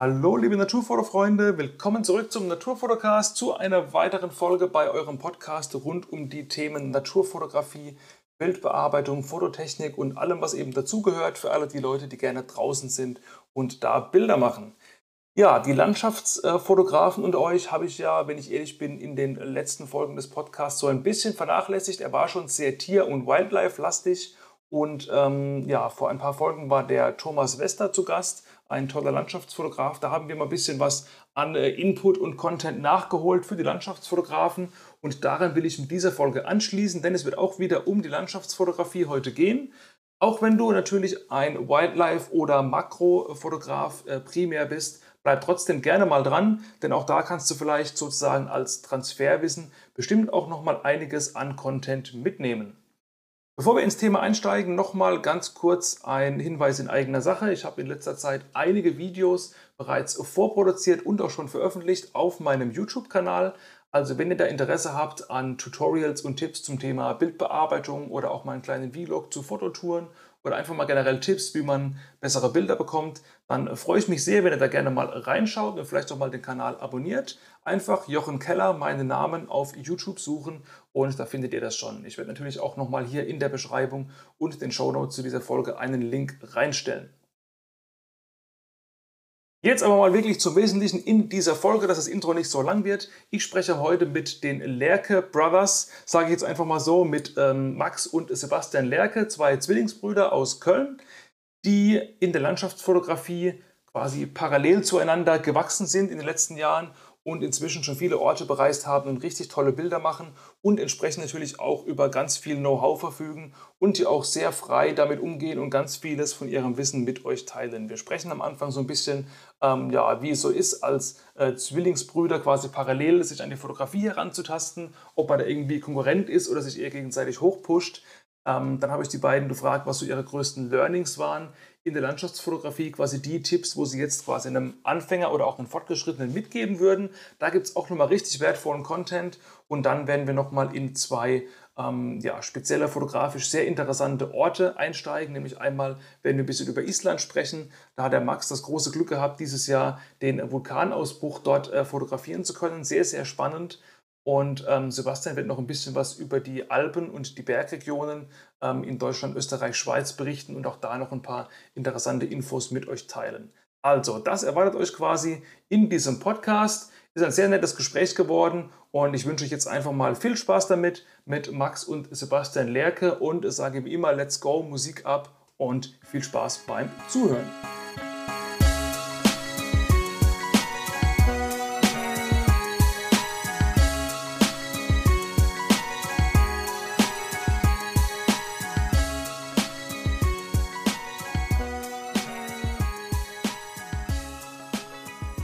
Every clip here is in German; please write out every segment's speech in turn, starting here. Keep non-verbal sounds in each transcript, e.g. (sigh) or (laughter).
Hallo liebe Naturfotofreunde, willkommen zurück zum Naturfotocast, zu einer weiteren Folge bei eurem Podcast rund um die Themen Naturfotografie, Bildbearbeitung, Fototechnik und allem, was eben dazugehört für alle die Leute, die gerne draußen sind und da Bilder machen. Ja, die Landschaftsfotografen unter euch habe ich ja, wenn ich ehrlich bin, in den letzten Folgen des Podcasts so ein bisschen vernachlässigt. Er war schon sehr tier- und wildlife-lastig und ähm, ja, vor ein paar Folgen war der Thomas Wester zu Gast ein toller Landschaftsfotograf. Da haben wir mal ein bisschen was an äh, Input und Content nachgeholt für die Landschaftsfotografen. Und daran will ich mit dieser Folge anschließen, denn es wird auch wieder um die Landschaftsfotografie heute gehen. Auch wenn du natürlich ein Wildlife- oder Makrofotograf äh, primär bist, bleib trotzdem gerne mal dran, denn auch da kannst du vielleicht sozusagen als Transferwissen bestimmt auch noch mal einiges an Content mitnehmen. Bevor wir ins Thema einsteigen, nochmal ganz kurz ein Hinweis in eigener Sache. Ich habe in letzter Zeit einige Videos bereits vorproduziert und auch schon veröffentlicht auf meinem YouTube-Kanal. Also wenn ihr da Interesse habt an Tutorials und Tipps zum Thema Bildbearbeitung oder auch mal einen kleinen Vlog zu Fototouren oder einfach mal generell Tipps, wie man bessere Bilder bekommt, dann freue ich mich sehr, wenn ihr da gerne mal reinschaut und vielleicht auch mal den Kanal abonniert. Einfach Jochen Keller, meinen Namen auf YouTube suchen und da findet ihr das schon. Ich werde natürlich auch nochmal hier in der Beschreibung und den Show Notes zu dieser Folge einen Link reinstellen. Jetzt aber mal wirklich zum Wesentlichen in dieser Folge, dass das Intro nicht so lang wird. Ich spreche heute mit den Lerke Brothers, sage ich jetzt einfach mal so, mit ähm, Max und Sebastian Lerke, zwei Zwillingsbrüder aus Köln, die in der Landschaftsfotografie quasi parallel zueinander gewachsen sind in den letzten Jahren und inzwischen schon viele Orte bereist haben und richtig tolle Bilder machen und entsprechend natürlich auch über ganz viel Know-how verfügen und die auch sehr frei damit umgehen und ganz vieles von ihrem Wissen mit euch teilen. Wir sprechen am Anfang so ein bisschen, ähm, ja, wie es so ist, als äh, Zwillingsbrüder quasi parallel sich an die Fotografie heranzutasten, ob man da irgendwie Konkurrent ist oder sich eher gegenseitig hochpusht. Ähm, dann habe ich die beiden gefragt, was so ihre größten Learnings waren in der Landschaftsfotografie quasi die Tipps, wo Sie jetzt quasi einem Anfänger oder auch einem Fortgeschrittenen mitgeben würden. Da gibt es auch nochmal richtig wertvollen Content und dann werden wir nochmal in zwei ähm, ja, spezielle fotografisch sehr interessante Orte einsteigen. Nämlich einmal werden wir ein bisschen über Island sprechen. Da hat der Max das große Glück gehabt, dieses Jahr den Vulkanausbruch dort äh, fotografieren zu können. Sehr, sehr spannend. Und ähm, Sebastian wird noch ein bisschen was über die Alpen und die Bergregionen ähm, in Deutschland, Österreich, Schweiz berichten und auch da noch ein paar interessante Infos mit euch teilen. Also, das erwartet euch quasi in diesem Podcast. Ist ein sehr nettes Gespräch geworden und ich wünsche euch jetzt einfach mal viel Spaß damit mit Max und Sebastian Lerke und sage wie immer, let's go, Musik ab und viel Spaß beim Zuhören.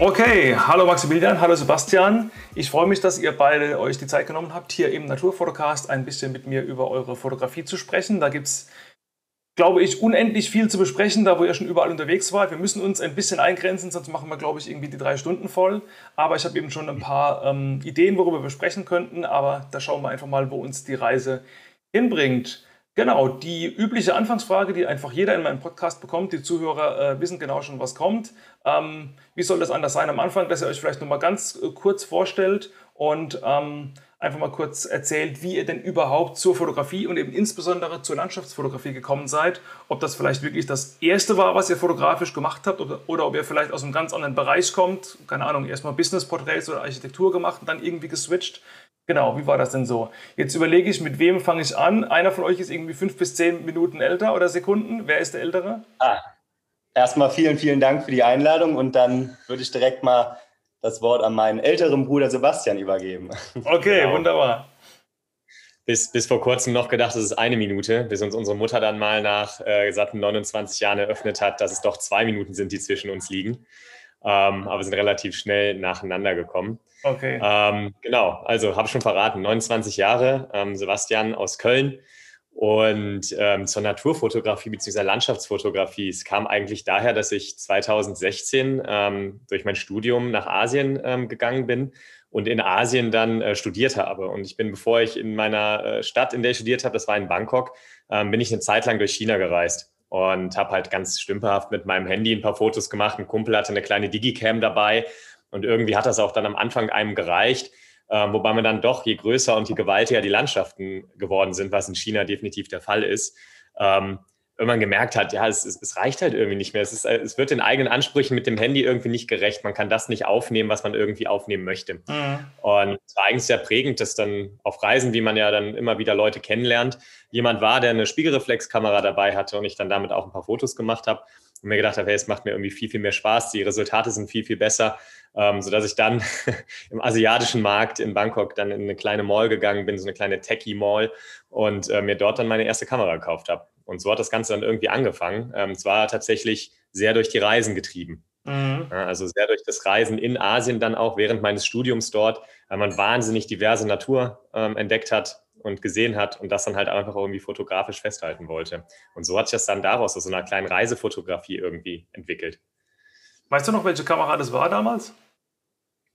Okay, hallo Maximilian, hallo Sebastian. Ich freue mich, dass ihr beide euch die Zeit genommen habt, hier im Naturfotocast ein bisschen mit mir über eure Fotografie zu sprechen. Da gibt es, glaube ich, unendlich viel zu besprechen, da wo ihr schon überall unterwegs wart. Wir müssen uns ein bisschen eingrenzen, sonst machen wir, glaube ich, irgendwie die drei Stunden voll. Aber ich habe eben schon ein paar ähm, Ideen, worüber wir sprechen könnten. Aber da schauen wir einfach mal, wo uns die Reise hinbringt. Genau, die übliche Anfangsfrage, die einfach jeder in meinem Podcast bekommt. Die Zuhörer äh, wissen genau schon, was kommt. Ähm, wie soll das anders sein am Anfang, dass ihr euch vielleicht noch mal ganz äh, kurz vorstellt und ähm, einfach mal kurz erzählt, wie ihr denn überhaupt zur Fotografie und eben insbesondere zur Landschaftsfotografie gekommen seid. Ob das vielleicht wirklich das erste war, was ihr fotografisch gemacht habt oder, oder ob ihr vielleicht aus einem ganz anderen Bereich kommt. Keine Ahnung, erstmal Business-Porträts oder Architektur gemacht und dann irgendwie geswitcht. Genau, wie war das denn so? Jetzt überlege ich, mit wem fange ich an? Einer von euch ist irgendwie fünf bis zehn Minuten älter oder Sekunden. Wer ist der Ältere? Ah, erstmal vielen, vielen Dank für die Einladung und dann würde ich direkt mal das Wort an meinen älteren Bruder Sebastian übergeben. Okay, genau. wunderbar. Bis, bis vor kurzem noch gedacht, es ist eine Minute, bis uns unsere Mutter dann mal nach äh, satten 29 Jahren eröffnet hat, dass es doch zwei Minuten sind, die zwischen uns liegen. Ähm, aber sind relativ schnell nacheinander gekommen. Okay. Ähm, genau, also habe schon verraten, 29 Jahre, ähm, Sebastian aus Köln. Und ähm, zur Naturfotografie bzw. Landschaftsfotografie. Es kam eigentlich daher, dass ich 2016 ähm, durch mein Studium nach Asien ähm, gegangen bin und in Asien dann äh, studiert habe. Und ich bin, bevor ich in meiner äh, Stadt, in der ich studiert habe, das war in Bangkok, ähm, bin ich eine Zeit lang durch China gereist und habe halt ganz stümperhaft mit meinem Handy ein paar Fotos gemacht. Ein Kumpel hatte eine kleine Digicam dabei und irgendwie hat das auch dann am Anfang einem gereicht. Ähm, wobei man dann doch, je größer und je gewaltiger die Landschaften geworden sind, was in China definitiv der Fall ist, ähm, irgendwann gemerkt hat, ja, es, es, reicht halt irgendwie nicht mehr. Es, ist, es wird den eigenen Ansprüchen mit dem Handy irgendwie nicht gerecht. Man kann das nicht aufnehmen, was man irgendwie aufnehmen möchte. Mhm. Und es war eigentlich sehr prägend, dass dann auf Reisen, wie man ja dann immer wieder Leute kennenlernt, jemand war, der eine Spiegelreflexkamera dabei hatte und ich dann damit auch ein paar Fotos gemacht habe und mir gedacht habe, hey, es macht mir irgendwie viel, viel mehr Spaß. Die Resultate sind viel, viel besser ähm, sodass ich dann (laughs) im asiatischen Markt in Bangkok dann in eine kleine Mall gegangen bin, so eine kleine Techie-Mall und äh, mir dort dann meine erste Kamera gekauft habe. Und so hat das Ganze dann irgendwie angefangen. Ähm, es war tatsächlich sehr durch die Reisen getrieben. Mhm. Also sehr durch das Reisen in Asien dann auch während meines Studiums dort, weil man wahnsinnig diverse Natur ähm, entdeckt hat und gesehen hat und das dann halt einfach irgendwie fotografisch festhalten wollte. Und so hat sich das dann daraus aus so einer kleinen Reisefotografie irgendwie entwickelt. Weißt du noch, welche Kamera das war damals?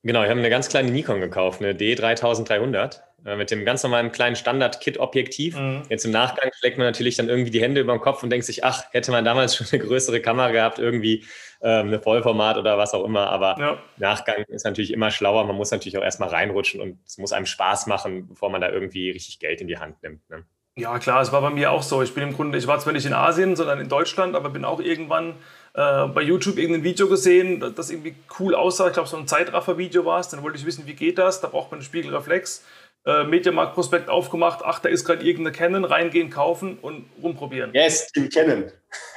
Genau, ich habe eine ganz kleine Nikon gekauft, eine D3300 äh, mit dem ganz normalen kleinen Standard-Kit-Objektiv. Mhm. Jetzt im Nachgang schlägt man natürlich dann irgendwie die Hände über den Kopf und denkt sich, ach, hätte man damals (laughs) schon eine größere Kamera gehabt, irgendwie ähm, eine Vollformat oder was auch immer. Aber ja. Nachgang ist natürlich immer schlauer. Man muss natürlich auch erstmal reinrutschen und es muss einem Spaß machen, bevor man da irgendwie richtig Geld in die Hand nimmt. Ne? Ja, klar, es war bei mir auch so. Ich bin im Grunde, ich war zwar nicht in Asien, sondern in Deutschland, aber bin auch irgendwann äh, bei YouTube irgendein Video gesehen, das irgendwie cool aussah. Ich glaube, so ein Zeitraffer-Video war es. Dann wollte ich wissen, wie geht das? Da braucht man einen Spiegelreflex. Äh, Mediamarkt-Prospekt aufgemacht. Ach, da ist gerade irgendeine Canon. Reingehen, kaufen und rumprobieren. Yes, Team Canon.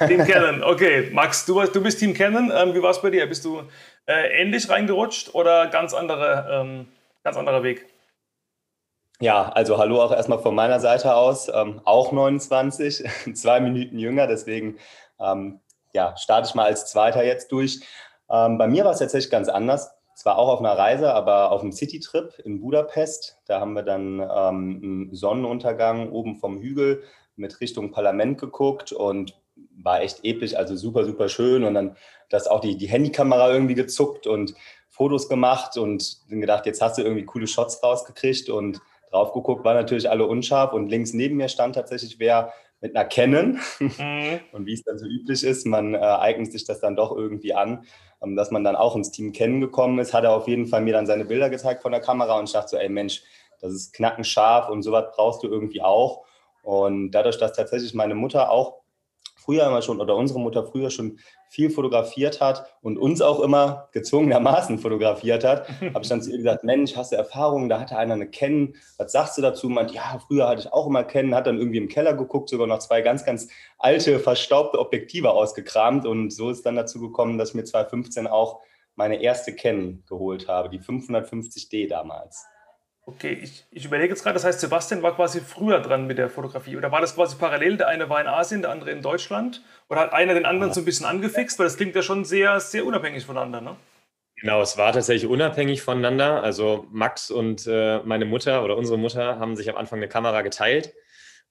Team (laughs) Canon, okay. Max, du, du bist Team Canon. Ähm, wie war es bei dir? Bist du äh, ähnlich reingerutscht oder ganz, andere, ähm, ganz anderer Weg? Ja, also hallo auch erstmal von meiner Seite aus. Ähm, auch 29, (laughs) zwei Minuten jünger, deswegen ähm, ja, starte ich mal als Zweiter jetzt durch. Ähm, bei mir war es tatsächlich ganz anders. Zwar auch auf einer Reise, aber auf einem City-Trip in Budapest. Da haben wir dann ähm, einen Sonnenuntergang oben vom Hügel mit Richtung Parlament geguckt und war echt episch, also super, super schön. Und dann das auch die, die Handykamera irgendwie gezuckt und Fotos gemacht und dann gedacht, jetzt hast du irgendwie coole Shots rausgekriegt und drauf geguckt, war natürlich alle unscharf und links neben mir stand tatsächlich wer mit einer Canon. Mhm. (laughs) Und wie es dann so üblich ist, man äh, eignet sich das dann doch irgendwie an, ähm, dass man dann auch ins Team Canon gekommen ist, hat er auf jeden Fall mir dann seine Bilder gezeigt von der Kamera und ich dachte so, ey Mensch, das ist knackenscharf und sowas brauchst du irgendwie auch. Und dadurch, dass tatsächlich meine Mutter auch früher immer schon oder unsere Mutter früher schon viel fotografiert hat und uns auch immer gezwungenermaßen fotografiert hat, (laughs) habe ich dann zu ihr gesagt, Mensch, hast du Erfahrungen? Da hatte einer eine Canon. Was sagst du dazu? Meint, ja, früher hatte ich auch immer Canon, hat dann irgendwie im Keller geguckt, sogar noch zwei ganz, ganz alte, verstaubte Objektive ausgekramt und so ist dann dazu gekommen, dass ich mir 2015 auch meine erste Canon geholt habe, die 550D damals. Okay, ich, ich überlege jetzt gerade, das heißt, Sebastian war quasi früher dran mit der Fotografie. Oder war das quasi parallel? Der eine war in Asien, der andere in Deutschland? Oder hat einer den anderen so ein bisschen angefixt? Weil das klingt ja schon sehr, sehr unabhängig voneinander, ne? Genau, es war tatsächlich unabhängig voneinander. Also Max und äh, meine Mutter oder unsere Mutter haben sich am Anfang eine Kamera geteilt,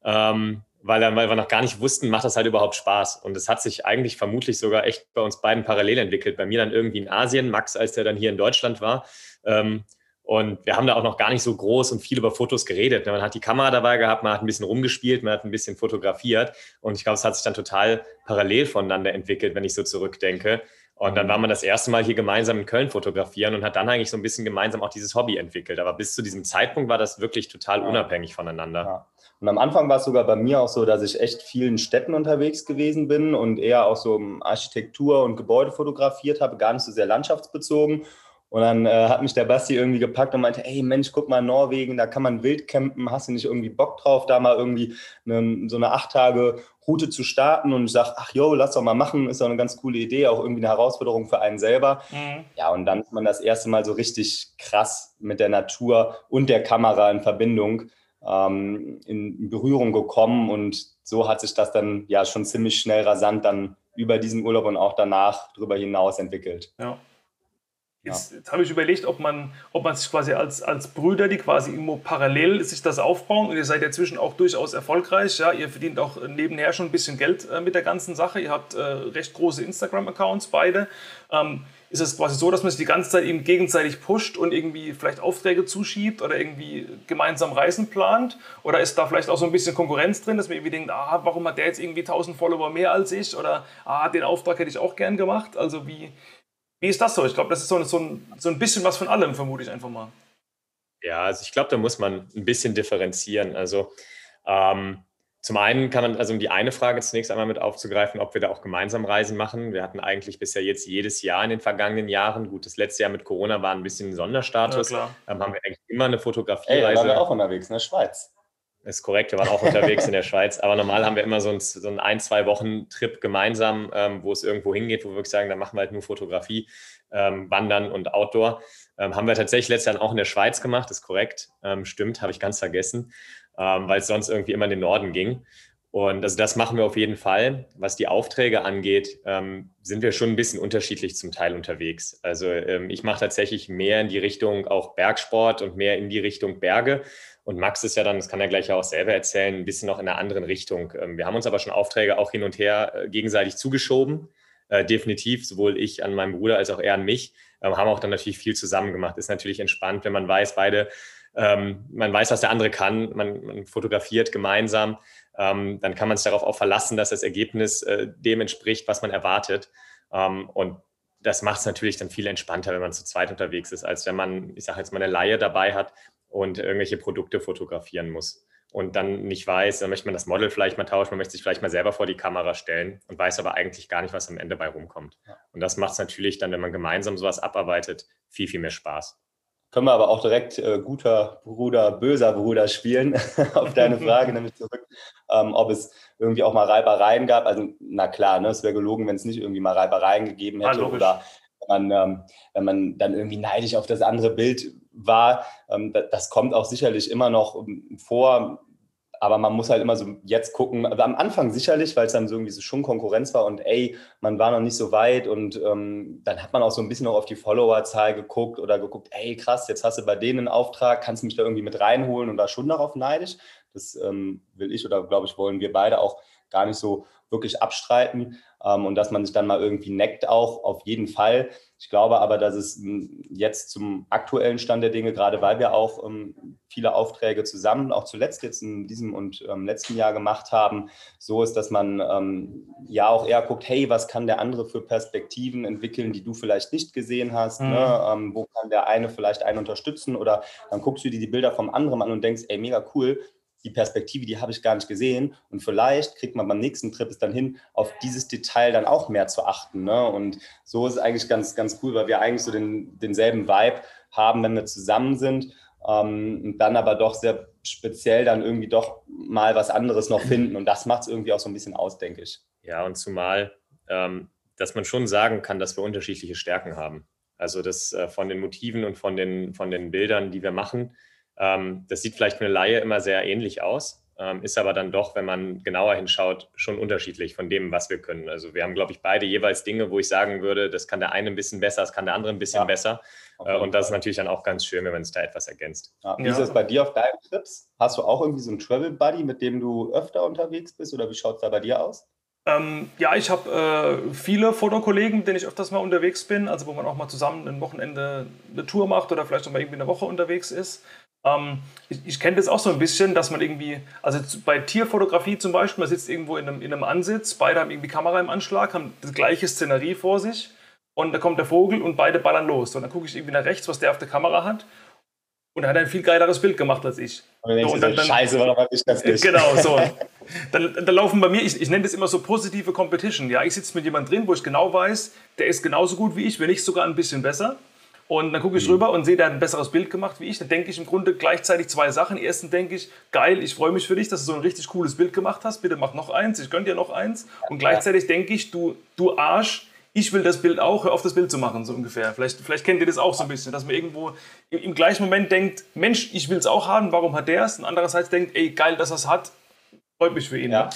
ähm, weil, weil wir noch gar nicht wussten, macht das halt überhaupt Spaß. Und es hat sich eigentlich vermutlich sogar echt bei uns beiden parallel entwickelt. Bei mir dann irgendwie in Asien, Max, als der dann hier in Deutschland war. Ähm, und wir haben da auch noch gar nicht so groß und viel über Fotos geredet. Man hat die Kamera dabei gehabt, man hat ein bisschen rumgespielt, man hat ein bisschen fotografiert. Und ich glaube, es hat sich dann total parallel voneinander entwickelt, wenn ich so zurückdenke. Und dann war man das erste Mal hier gemeinsam in Köln fotografieren und hat dann eigentlich so ein bisschen gemeinsam auch dieses Hobby entwickelt. Aber bis zu diesem Zeitpunkt war das wirklich total unabhängig voneinander. Ja. Und am Anfang war es sogar bei mir auch so, dass ich echt vielen Städten unterwegs gewesen bin und eher auch so Architektur und Gebäude fotografiert habe, gar nicht so sehr landschaftsbezogen. Und dann äh, hat mich der Basti irgendwie gepackt und meinte, ey Mensch, guck mal Norwegen, da kann man wild campen, hast du nicht irgendwie Bock drauf, da mal irgendwie eine, so eine acht Tage Route zu starten? Und ich sage, ach jo, lass doch mal machen, ist doch eine ganz coole Idee, auch irgendwie eine Herausforderung für einen selber. Mhm. Ja, und dann ist man das erste Mal so richtig krass mit der Natur und der Kamera in Verbindung ähm, in Berührung gekommen und so hat sich das dann ja schon ziemlich schnell rasant dann über diesen Urlaub und auch danach darüber hinaus entwickelt. Ja. Jetzt, jetzt habe ich überlegt, ob man, ob man sich quasi als, als Brüder, die quasi immer parallel sich das aufbauen und ihr seid ja zwischen auch durchaus erfolgreich. Ja, ihr verdient auch nebenher schon ein bisschen Geld äh, mit der ganzen Sache. Ihr habt äh, recht große Instagram-Accounts, beide. Ähm, ist es quasi so, dass man sich die ganze Zeit eben gegenseitig pusht und irgendwie vielleicht Aufträge zuschiebt oder irgendwie gemeinsam Reisen plant? Oder ist da vielleicht auch so ein bisschen Konkurrenz drin, dass man irgendwie denkt, ah, warum hat der jetzt irgendwie 1000 Follower mehr als ich? Oder ah, den Auftrag hätte ich auch gern gemacht. Also wie, wie ist das so? Ich glaube, das ist so, so, ein, so ein bisschen was von allem, vermute ich einfach mal. Ja, also ich glaube, da muss man ein bisschen differenzieren. Also ähm, zum einen kann man, also um die eine Frage zunächst einmal mit aufzugreifen, ob wir da auch gemeinsam Reisen machen. Wir hatten eigentlich bisher jetzt jedes Jahr in den vergangenen Jahren, gut, das letzte Jahr mit Corona war ein bisschen ein Sonderstatus, ja, ähm, haben wir eigentlich immer eine Fotografiereise. Ey, waren wir auch unterwegs in der Schweiz. Ist korrekt, wir waren auch unterwegs in der Schweiz, aber normal haben wir immer so einen, so einen ein, zwei Wochen Trip gemeinsam, ähm, wo es irgendwo hingeht, wo wir wirklich sagen, da machen wir halt nur Fotografie, ähm, Wandern und Outdoor. Ähm, haben wir tatsächlich letztes Jahr auch in der Schweiz gemacht, ist korrekt, ähm, stimmt, habe ich ganz vergessen, ähm, weil es sonst irgendwie immer in den Norden ging. Und also das machen wir auf jeden Fall. Was die Aufträge angeht, ähm, sind wir schon ein bisschen unterschiedlich zum Teil unterwegs. Also ähm, ich mache tatsächlich mehr in die Richtung auch Bergsport und mehr in die Richtung Berge. Und Max ist ja dann, das kann er gleich auch selber erzählen, ein bisschen noch in einer anderen Richtung. Ähm, wir haben uns aber schon Aufträge auch hin und her äh, gegenseitig zugeschoben. Äh, definitiv, sowohl ich an meinem Bruder als auch er an mich. Ähm, haben auch dann natürlich viel zusammen gemacht. Ist natürlich entspannt, wenn man weiß, beide, ähm, man weiß, was der andere kann, man, man fotografiert gemeinsam, ähm, dann kann man sich darauf auch verlassen, dass das Ergebnis äh, dem entspricht, was man erwartet. Ähm, und das macht es natürlich dann viel entspannter, wenn man zu zweit unterwegs ist, als wenn man, ich sage jetzt mal, eine Laie dabei hat und irgendwelche Produkte fotografieren muss und dann nicht weiß, dann möchte man das Model vielleicht mal tauschen, man möchte sich vielleicht mal selber vor die Kamera stellen und weiß aber eigentlich gar nicht, was am Ende bei rumkommt. Und das macht es natürlich dann, wenn man gemeinsam sowas abarbeitet, viel, viel mehr Spaß. Können wir aber auch direkt äh, guter Bruder, böser Bruder spielen, (laughs) auf deine (laughs) Frage nämlich zurück, ähm, ob es irgendwie auch mal Reibereien gab. Also na klar, ne, es wäre gelogen, wenn es nicht irgendwie mal Reibereien gegeben hätte ja, oder wenn man, ähm, wenn man dann irgendwie neidisch auf das andere Bild war. Ähm, das kommt auch sicherlich immer noch ähm, vor. Aber man muss halt immer so jetzt gucken, also am Anfang sicherlich, weil es dann so irgendwie so schon Konkurrenz war und ey, man war noch nicht so weit und ähm, dann hat man auch so ein bisschen noch auf die Followerzahl geguckt oder geguckt, ey krass, jetzt hast du bei denen einen Auftrag, kannst du mich da irgendwie mit reinholen und war schon darauf neidisch. Das ähm, will ich oder glaube ich wollen wir beide auch gar nicht so wirklich abstreiten ähm, und dass man sich dann mal irgendwie neckt auch, auf jeden Fall. Ich glaube aber, dass es hm, jetzt zum aktuellen Stand der Dinge, gerade weil wir auch ähm, viele Aufträge zusammen, auch zuletzt jetzt in diesem und ähm, letzten Jahr gemacht haben, so ist, dass man ähm, ja auch eher guckt, hey, was kann der andere für Perspektiven entwickeln, die du vielleicht nicht gesehen hast? Ne? Mhm. Ne? Wo kann der eine vielleicht einen unterstützen? Oder dann guckst du dir die Bilder vom anderen an und denkst, ey, mega cool, die Perspektive, die habe ich gar nicht gesehen. Und vielleicht kriegt man beim nächsten Trip es dann hin, auf dieses Detail dann auch mehr zu achten. Ne? Und so ist es eigentlich ganz, ganz cool, weil wir eigentlich so den, denselben Vibe haben, wenn wir zusammen sind. Ähm, und dann aber doch sehr speziell dann irgendwie doch mal was anderes noch finden. Und das macht es irgendwie auch so ein bisschen aus, denke ich. Ja, und zumal, ähm, dass man schon sagen kann, dass wir unterschiedliche Stärken haben. Also das äh, von den Motiven und von den, von den Bildern, die wir machen, das sieht vielleicht für eine Laie immer sehr ähnlich aus, ähm, ist aber dann doch, wenn man genauer hinschaut, schon unterschiedlich von dem, was wir können. Also wir haben, glaube ich, beide jeweils Dinge, wo ich sagen würde, das kann der eine ein bisschen besser, das kann der andere ein bisschen ja. besser. Äh, und das ist natürlich dann auch ganz schön, wenn man es da etwas ergänzt. Ja. Wie ist es bei dir auf deinen Trips? Hast du auch irgendwie so einen Travel Buddy, mit dem du öfter unterwegs bist oder wie schaut es da bei dir aus? Ähm, ja, ich habe äh, viele Fotokollegen, denen ich öfters mal unterwegs bin, also wo man auch mal zusammen ein Wochenende eine Tour macht oder vielleicht auch mal irgendwie eine Woche unterwegs ist. Ähm, ich, ich kenne das auch so ein bisschen, dass man irgendwie, also bei Tierfotografie zum Beispiel, man sitzt irgendwo in einem, in einem Ansitz, beide haben irgendwie Kamera im Anschlag, haben das gleiche Szenerie vor sich und da kommt der Vogel und beide ballern los. Und dann gucke ich irgendwie nach rechts, was der auf der Kamera hat und er hat ein viel geileres Bild gemacht als ich. Und, so, und dann, dann, Scheiße, warum habe ich das nicht? Genau, so. (laughs) Dann, dann laufen bei mir, ich, ich nenne das immer so positive Competition. Ja, ich sitze mit jemandem drin, wo ich genau weiß, der ist genauso gut wie ich, wenn nicht sogar ein bisschen besser. Und dann gucke ich mhm. rüber und sehe, der hat ein besseres Bild gemacht wie ich. Dann denke ich im Grunde gleichzeitig zwei Sachen. Erstens denke ich, geil, ich freue mich für dich, dass du so ein richtig cooles Bild gemacht hast. Bitte mach noch eins, ich gönne dir noch eins. Und gleichzeitig denke ich, du, du Arsch, ich will das Bild auch, hör auf das Bild zu machen, so ungefähr. Vielleicht, vielleicht kennt ihr das auch so ein bisschen, dass man irgendwo im, im gleichen Moment denkt, Mensch, ich will es auch haben, warum hat der es? Und andererseits denkt, ey, geil, dass er es hat, freut mich für ihn. Ja. Ne?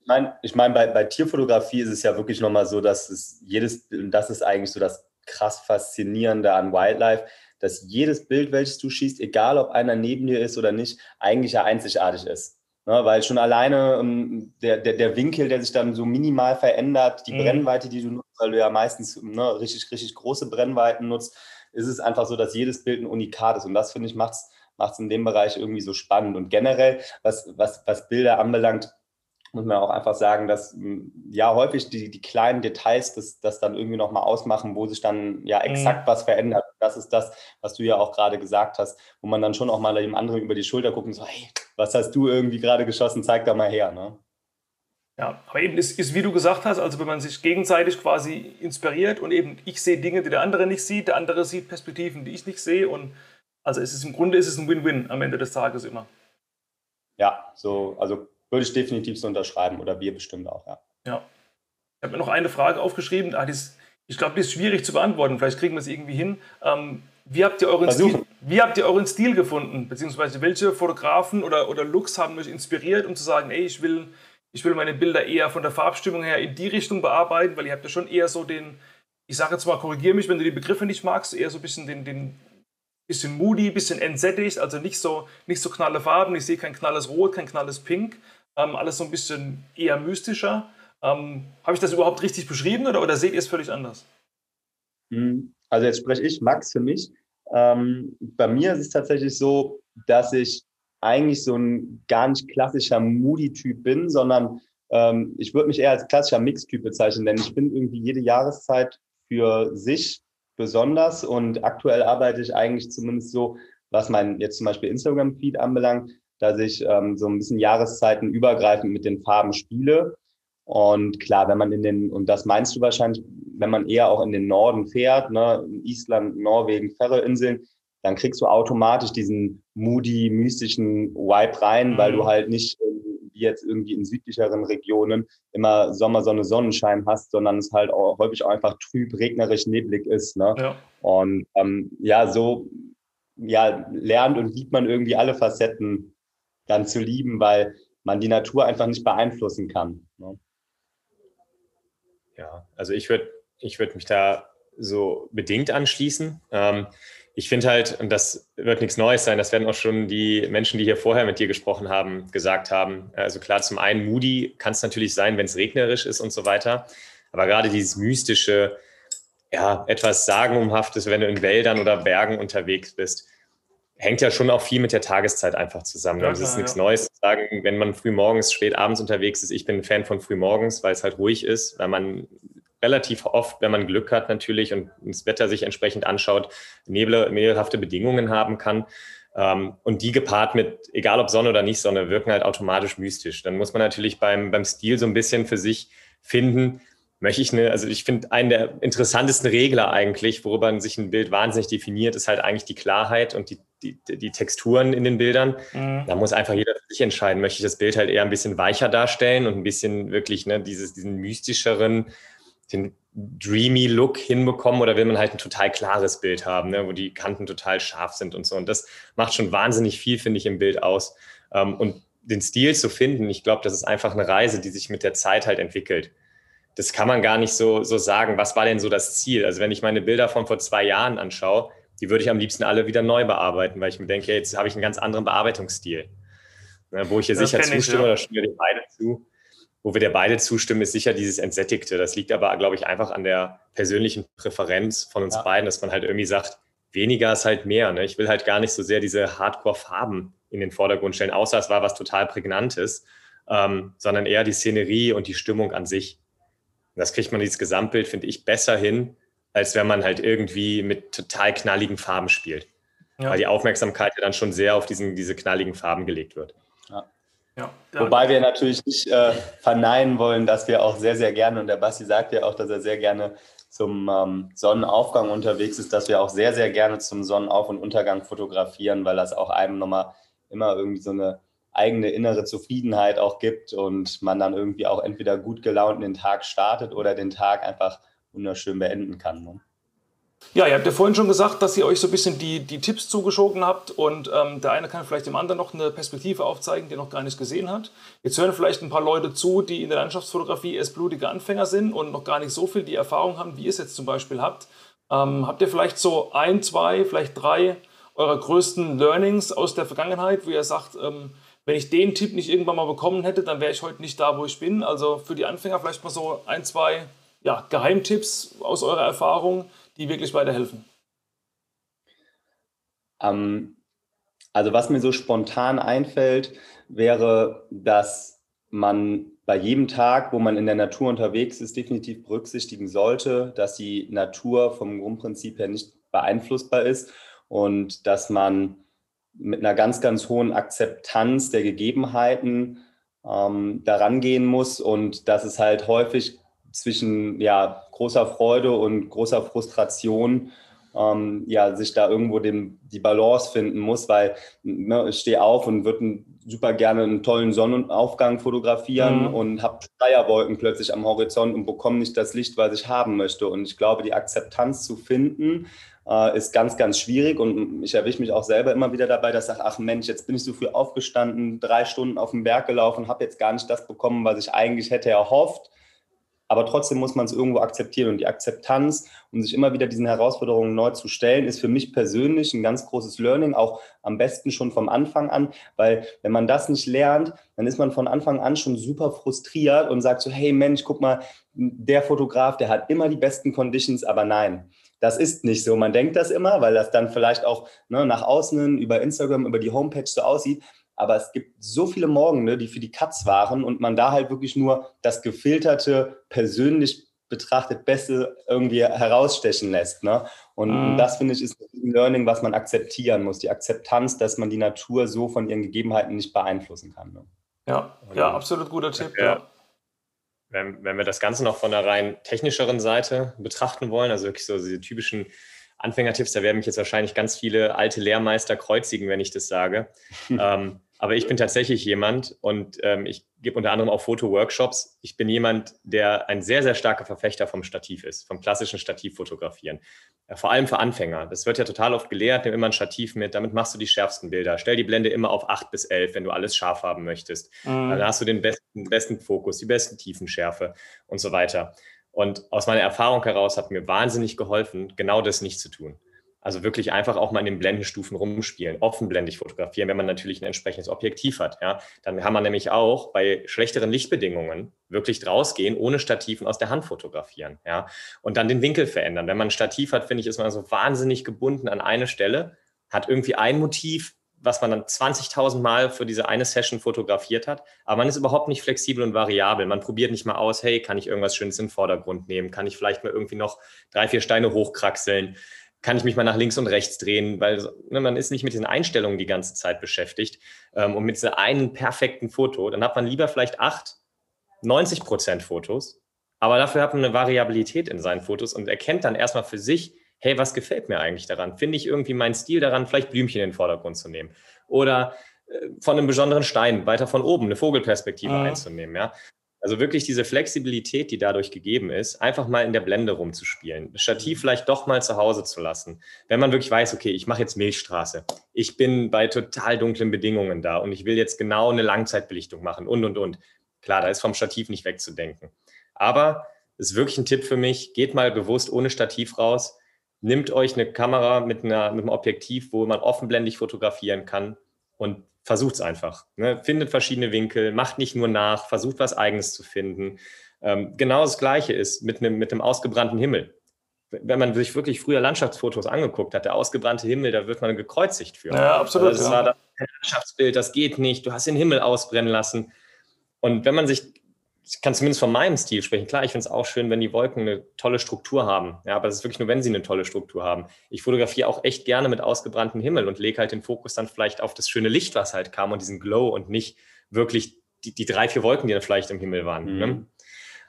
Ich meine, ich mein, bei, bei Tierfotografie ist es ja wirklich nochmal so, dass es jedes, das ist eigentlich so das krass Faszinierende an Wildlife, dass jedes Bild, welches du schießt, egal ob einer neben dir ist oder nicht, eigentlich ja einzigartig ist. Ne, weil schon alleine um, ähm, der, der, der Winkel, der sich dann so minimal verändert, die mhm. Brennweite, die du nutzt, weil du ja meistens ne, richtig, richtig große Brennweiten nutzt, ist es einfach so, dass jedes Bild ein Unikat ist. Und das, finde ich, macht es in dem Bereich irgendwie so spannend. Und generell, was, was, was Bilder anbelangt, muss man auch einfach sagen, dass hm, ja häufig die, die kleinen Details das, das dann irgendwie nochmal ausmachen, wo sich dann ja mhm. exakt mhm. was verändert. Das ist das, was du ja auch gerade gesagt hast, wo man dann schon auch mal dem anderen über die Schulter guckt und so, hey, was hast du irgendwie gerade geschossen, zeig da mal her. Ne? Ja, aber eben ist, ist, wie du gesagt hast, also wenn man sich gegenseitig quasi inspiriert und eben ich sehe Dinge, die der andere nicht sieht, der andere sieht Perspektiven, die ich nicht sehe und also es ist im Grunde ist es ein Win-Win am Ende des Tages immer. Ja, so, also würde ich definitiv so unterschreiben oder wir bestimmt auch, ja. Ja. Ich habe mir noch eine Frage aufgeschrieben. Ah, ist, ich glaube, die ist schwierig zu beantworten. Vielleicht kriegen wir es irgendwie hin. Ähm, wie, habt ihr euren Stil, wie habt ihr euren Stil gefunden? Beziehungsweise welche Fotografen oder, oder Looks haben euch inspiriert, um zu sagen, ey, ich will, ich will meine Bilder eher von der Farbstimmung her in die Richtung bearbeiten, weil ihr habt ja schon eher so den, ich sage jetzt mal, korrigiere mich, wenn du die Begriffe nicht magst, eher so ein bisschen den, den bisschen moody, bisschen entsättigt, also nicht so, nicht so knalle Farben. Ich sehe kein knalles Rot, kein knalles Pink, ähm, alles so ein bisschen eher mystischer. Ähm, Habe ich das überhaupt richtig beschrieben oder, oder seht ihr es völlig anders? Hm, also jetzt spreche ich Max für mich. Ähm, bei mir ist es tatsächlich so, dass ich eigentlich so ein gar nicht klassischer Moody-Typ bin, sondern ähm, ich würde mich eher als klassischer Mix-Typ bezeichnen, denn ich bin irgendwie jede Jahreszeit für sich besonders und aktuell arbeite ich eigentlich zumindest so, was mein jetzt zum Beispiel Instagram-Feed anbelangt, dass ich ähm, so ein bisschen Jahreszeiten übergreifend mit den Farben spiele. Und klar, wenn man in den, und das meinst du wahrscheinlich, wenn man eher auch in den Norden fährt, ne, Island, Norwegen, Färöerinseln, dann kriegst du automatisch diesen moody, mystischen Vibe rein, mhm. weil du mhm. halt nicht wie jetzt irgendwie in südlicheren Regionen immer Sommersonne, Sonnenschein hast, sondern es halt auch häufig auch einfach trüb, regnerisch, neblig ist. Ne? Ja. Und ähm, ja, so ja, lernt und liebt man irgendwie alle Facetten dann zu lieben, weil man die Natur einfach nicht beeinflussen kann. Ne? Ja, also ich würde ich würd mich da so bedingt anschließen. Ähm, ich finde halt, und das wird nichts Neues sein, das werden auch schon die Menschen, die hier vorher mit dir gesprochen haben, gesagt haben. Also klar, zum einen Moody kann es natürlich sein, wenn es regnerisch ist und so weiter. Aber gerade dieses mystische, ja, etwas Sagenumhaftes, wenn du in Wäldern oder Bergen unterwegs bist, hängt ja schon auch viel mit der Tageszeit einfach zusammen. Ja, also es ist nichts ja. Neues zu sagen, wenn man früh morgens, spät abends unterwegs ist. Ich bin ein Fan von früh morgens, weil es halt ruhig ist, weil man relativ oft, wenn man Glück hat natürlich und das Wetter sich entsprechend anschaut, Nebel, nebelhafte Bedingungen haben kann. Ähm, und die gepaart mit, egal ob Sonne oder nicht Sonne, wirken halt automatisch mystisch. Dann muss man natürlich beim, beim Stil so ein bisschen für sich finden, möchte ich eine, also ich finde, einen der interessantesten Regler eigentlich, worüber sich ein Bild wahnsinnig definiert, ist halt eigentlich die Klarheit und die, die, die Texturen in den Bildern. Mhm. Da muss einfach jeder für sich entscheiden, möchte ich das Bild halt eher ein bisschen weicher darstellen und ein bisschen wirklich ne, dieses, diesen mystischeren, den dreamy Look hinbekommen oder will man halt ein total klares Bild haben, ne, wo die Kanten total scharf sind und so. Und das macht schon wahnsinnig viel, finde ich, im Bild aus. Ähm, und den Stil zu finden, ich glaube, das ist einfach eine Reise, die sich mit der Zeit halt entwickelt das kann man gar nicht so, so sagen. Was war denn so das Ziel? Also wenn ich meine Bilder von vor zwei Jahren anschaue, die würde ich am liebsten alle wieder neu bearbeiten, weil ich mir denke, jetzt habe ich einen ganz anderen Bearbeitungsstil. Ne, wo ich hier das sicher zustimme, ich, ja. da stimmen wir dir beide zu. Wo wir dir beide zustimmen, ist sicher dieses Entsättigte. Das liegt aber, glaube ich, einfach an der persönlichen Präferenz von uns ja. beiden, dass man halt irgendwie sagt, weniger ist halt mehr. Ne? Ich will halt gar nicht so sehr diese Hardcore-Farben in den Vordergrund stellen, außer es war was total Prägnantes, ähm, sondern eher die Szenerie und die Stimmung an sich. Und das kriegt man dieses Gesamtbild, finde ich, besser hin, als wenn man halt irgendwie mit total knalligen Farben spielt. Ja. Weil die Aufmerksamkeit ja dann schon sehr auf diesen, diese knalligen Farben gelegt wird. Ja. Ja. Wobei wir natürlich nicht äh, verneinen wollen, dass wir auch sehr, sehr gerne, und der Basti sagt ja auch, dass er sehr gerne zum ähm, Sonnenaufgang unterwegs ist, dass wir auch sehr, sehr gerne zum Sonnenauf- und Untergang fotografieren, weil das auch einem nochmal immer irgendwie so eine eigene innere Zufriedenheit auch gibt und man dann irgendwie auch entweder gut gelaunt in den Tag startet oder den Tag einfach wunderschön beenden kann. Ne? Ja, ihr habt ja vorhin schon gesagt, dass ihr euch so ein bisschen die, die Tipps zugeschoben habt und ähm, der eine kann vielleicht dem anderen noch eine Perspektive aufzeigen, die noch gar nicht gesehen hat. Jetzt hören vielleicht ein paar Leute zu, die in der Landschaftsfotografie erst blutige Anfänger sind und noch gar nicht so viel die Erfahrung haben, wie ihr es jetzt zum Beispiel habt. Ähm, habt ihr vielleicht so ein, zwei, vielleicht drei eurer größten Learnings aus der Vergangenheit, wo ihr sagt, ähm, wenn ich den Tipp nicht irgendwann mal bekommen hätte, dann wäre ich heute nicht da, wo ich bin. Also für die Anfänger vielleicht mal so ein, zwei ja, Geheimtipps aus eurer Erfahrung, die wirklich weiterhelfen. Ähm, also was mir so spontan einfällt, wäre, dass man bei jedem Tag, wo man in der Natur unterwegs ist, definitiv berücksichtigen sollte, dass die Natur vom Grundprinzip her nicht beeinflussbar ist und dass man mit einer ganz, ganz hohen Akzeptanz der Gegebenheiten ähm, daran gehen muss. Und dass es halt häufig zwischen ja, großer Freude und großer Frustration ähm, ja, sich da irgendwo den, die Balance finden muss, weil ne, ich stehe auf und würde super gerne einen tollen Sonnenaufgang fotografieren mhm. und habe Schleierwolken plötzlich am Horizont und bekomme nicht das Licht, was ich haben möchte. Und ich glaube, die Akzeptanz zu finden, äh, ist ganz, ganz schwierig. Und ich erwische mich auch selber immer wieder dabei, dass ich sage, ach Mensch, jetzt bin ich so früh aufgestanden, drei Stunden auf den Berg gelaufen, habe jetzt gar nicht das bekommen, was ich eigentlich hätte erhofft. Aber trotzdem muss man es irgendwo akzeptieren. Und die Akzeptanz, um sich immer wieder diesen Herausforderungen neu zu stellen, ist für mich persönlich ein ganz großes Learning, auch am besten schon vom Anfang an. Weil wenn man das nicht lernt, dann ist man von Anfang an schon super frustriert und sagt so, hey Mensch, guck mal, der Fotograf, der hat immer die besten Conditions, aber nein. Das ist nicht so. Man denkt das immer, weil das dann vielleicht auch ne, nach außen über Instagram, über die Homepage so aussieht. Aber es gibt so viele Morgende, die für die Katz waren und man da halt wirklich nur das gefilterte, persönlich betrachtet Beste irgendwie herausstechen lässt. Ne? Und, mhm. das finde ich ist ein Learning, was man akzeptieren muss. Die Akzeptanz, dass man die Natur so von ihren Gegebenheiten nicht beeinflussen kann. Ne? Ja, ja, absolut guter Tipp. Ja. Wenn, wenn wir das Ganze noch von der rein technischeren Seite betrachten wollen, also wirklich so diese typischen Anfängertipps, da werden mich jetzt wahrscheinlich ganz viele alte Lehrmeister kreuzigen, wenn ich das sage. (laughs) ähm, aber ich bin tatsächlich jemand und ähm, ich gebe unter anderem auch Fotoworkshops. Ich bin jemand, der ein sehr, sehr starker Verfechter vom Stativ ist, vom klassischen Stativfotografieren. Ja, vor allem für Anfänger. Das wird ja total oft gelehrt, nimm immer ein Stativ mit, damit machst du die schärfsten Bilder. Stell die Blende immer auf 8 bis 11, wenn du alles scharf haben möchtest. Mhm. Dann hast du den besten, besten Fokus, die besten Tiefenschärfe und so weiter. Und aus meiner Erfahrung heraus hat mir wahnsinnig geholfen, genau das nicht zu tun. Also wirklich einfach auch mal in den Blendenstufen rumspielen, offenblendig fotografieren, wenn man natürlich ein entsprechendes Objektiv hat. Ja. Dann kann man nämlich auch bei schlechteren Lichtbedingungen wirklich rausgehen, ohne Stativen aus der Hand fotografieren. Ja. Und dann den Winkel verändern. Wenn man ein Stativ hat, finde ich, ist man so wahnsinnig gebunden an eine Stelle, hat irgendwie ein Motiv, was man dann 20.000 Mal für diese eine Session fotografiert hat. Aber man ist überhaupt nicht flexibel und variabel. Man probiert nicht mal aus, hey, kann ich irgendwas Schönes den Vordergrund nehmen? Kann ich vielleicht mal irgendwie noch drei, vier Steine hochkraxeln? Kann ich mich mal nach links und rechts drehen, weil ne, man ist nicht mit diesen Einstellungen die ganze Zeit beschäftigt ähm, und mit diesem einen perfekten Foto, dann hat man lieber vielleicht acht, 90 Prozent Fotos, aber dafür hat man eine Variabilität in seinen Fotos und erkennt dann erstmal für sich, hey, was gefällt mir eigentlich daran? Finde ich irgendwie meinen Stil daran, vielleicht Blümchen in den Vordergrund zu nehmen oder äh, von einem besonderen Stein weiter von oben eine Vogelperspektive mhm. einzunehmen, ja. Also wirklich diese Flexibilität, die dadurch gegeben ist, einfach mal in der Blende rumzuspielen, das Stativ mhm. vielleicht doch mal zu Hause zu lassen. Wenn man wirklich weiß, okay, ich mache jetzt Milchstraße, ich bin bei total dunklen Bedingungen da und ich will jetzt genau eine Langzeitbelichtung machen und, und, und. Klar, da ist vom Stativ nicht wegzudenken. Aber es ist wirklich ein Tipp für mich, geht mal bewusst ohne Stativ raus, nimmt euch eine Kamera mit, einer, mit einem Objektiv, wo man offenblendig fotografieren kann und versucht es einfach. Ne? Findet verschiedene Winkel, macht nicht nur nach, versucht was Eigenes zu finden. Ähm, genau das Gleiche ist mit einem mit ausgebrannten Himmel. Wenn man sich wirklich früher Landschaftsfotos angeguckt hat, der ausgebrannte Himmel, da wird man gekreuzigt für. Ja, absolut. Also das ja. war das Landschaftsbild, das geht nicht, du hast den Himmel ausbrennen lassen. Und wenn man sich ich kann zumindest von meinem Stil sprechen. Klar, ich finde es auch schön, wenn die Wolken eine tolle Struktur haben. Ja, aber es ist wirklich nur, wenn sie eine tolle Struktur haben. Ich fotografiere auch echt gerne mit ausgebranntem Himmel und lege halt den Fokus dann vielleicht auf das schöne Licht, was halt kam und diesen Glow und nicht wirklich die, die drei, vier Wolken, die dann vielleicht im Himmel waren. Ne? Mhm. Ne?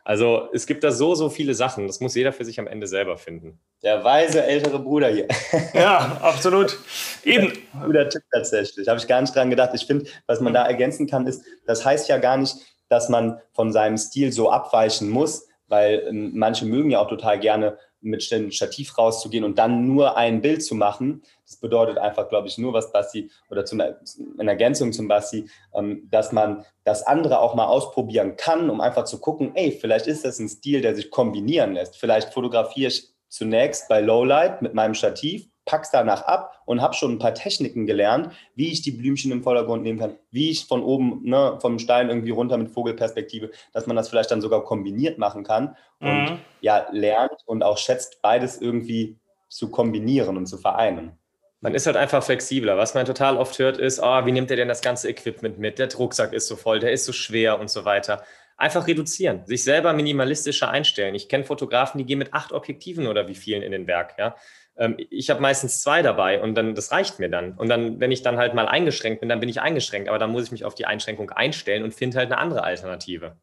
Also es gibt da so, so viele Sachen. Das muss jeder für sich am Ende selber finden. Der weise ältere Bruder hier. (laughs) Ja, absolut. Eben. Guter Tipp tatsächlich. Habe ich gar nicht dran gedacht. Ich finde, was man da ergänzen kann, ist, das heißt ja gar nicht, dass man von seinem Stil so abweichen muss, weil ähm, manche mögen ja auch total gerne mit dem Stativ rauszugehen und dann nur ein Bild zu machen. Das bedeutet einfach, glaube ich, nur was Basti oder zum, in Ergänzung zum Basti, ähm, dass man das andere auch mal ausprobieren kann, um einfach zu gucken, ey, vielleicht ist das ein Stil, der sich kombinieren lässt. Vielleicht fotografiere ich zunächst bei Lowlight mit meinem Stativ, pack's danach ab und habe schon ein paar Techniken gelernt, wie ich die Blümchen im Vordergrund nehmen kann, wie ich von oben ne, vom Stein irgendwie runter mit Vogelperspektive, dass man das vielleicht dann sogar kombiniert machen kann und mhm. ja lernt und auch schätzt, beides irgendwie zu kombinieren und zu vereinen. Man ist halt einfach flexibler. Was man total oft hört, ist, oh, wie nimmt er denn das ganze Equipment mit? Der Rucksack ist so voll, der ist so schwer und so weiter. Einfach reduzieren, sich selber minimalistischer einstellen. Ich kenne Fotografen, die gehen mit acht Objektiven oder wie vielen in den Berg. Ja? Ähm, ich habe meistens zwei dabei und dann das reicht mir dann. Und dann, wenn ich dann halt mal eingeschränkt bin, dann bin ich eingeschränkt. Aber dann muss ich mich auf die Einschränkung einstellen und finde halt eine andere Alternative.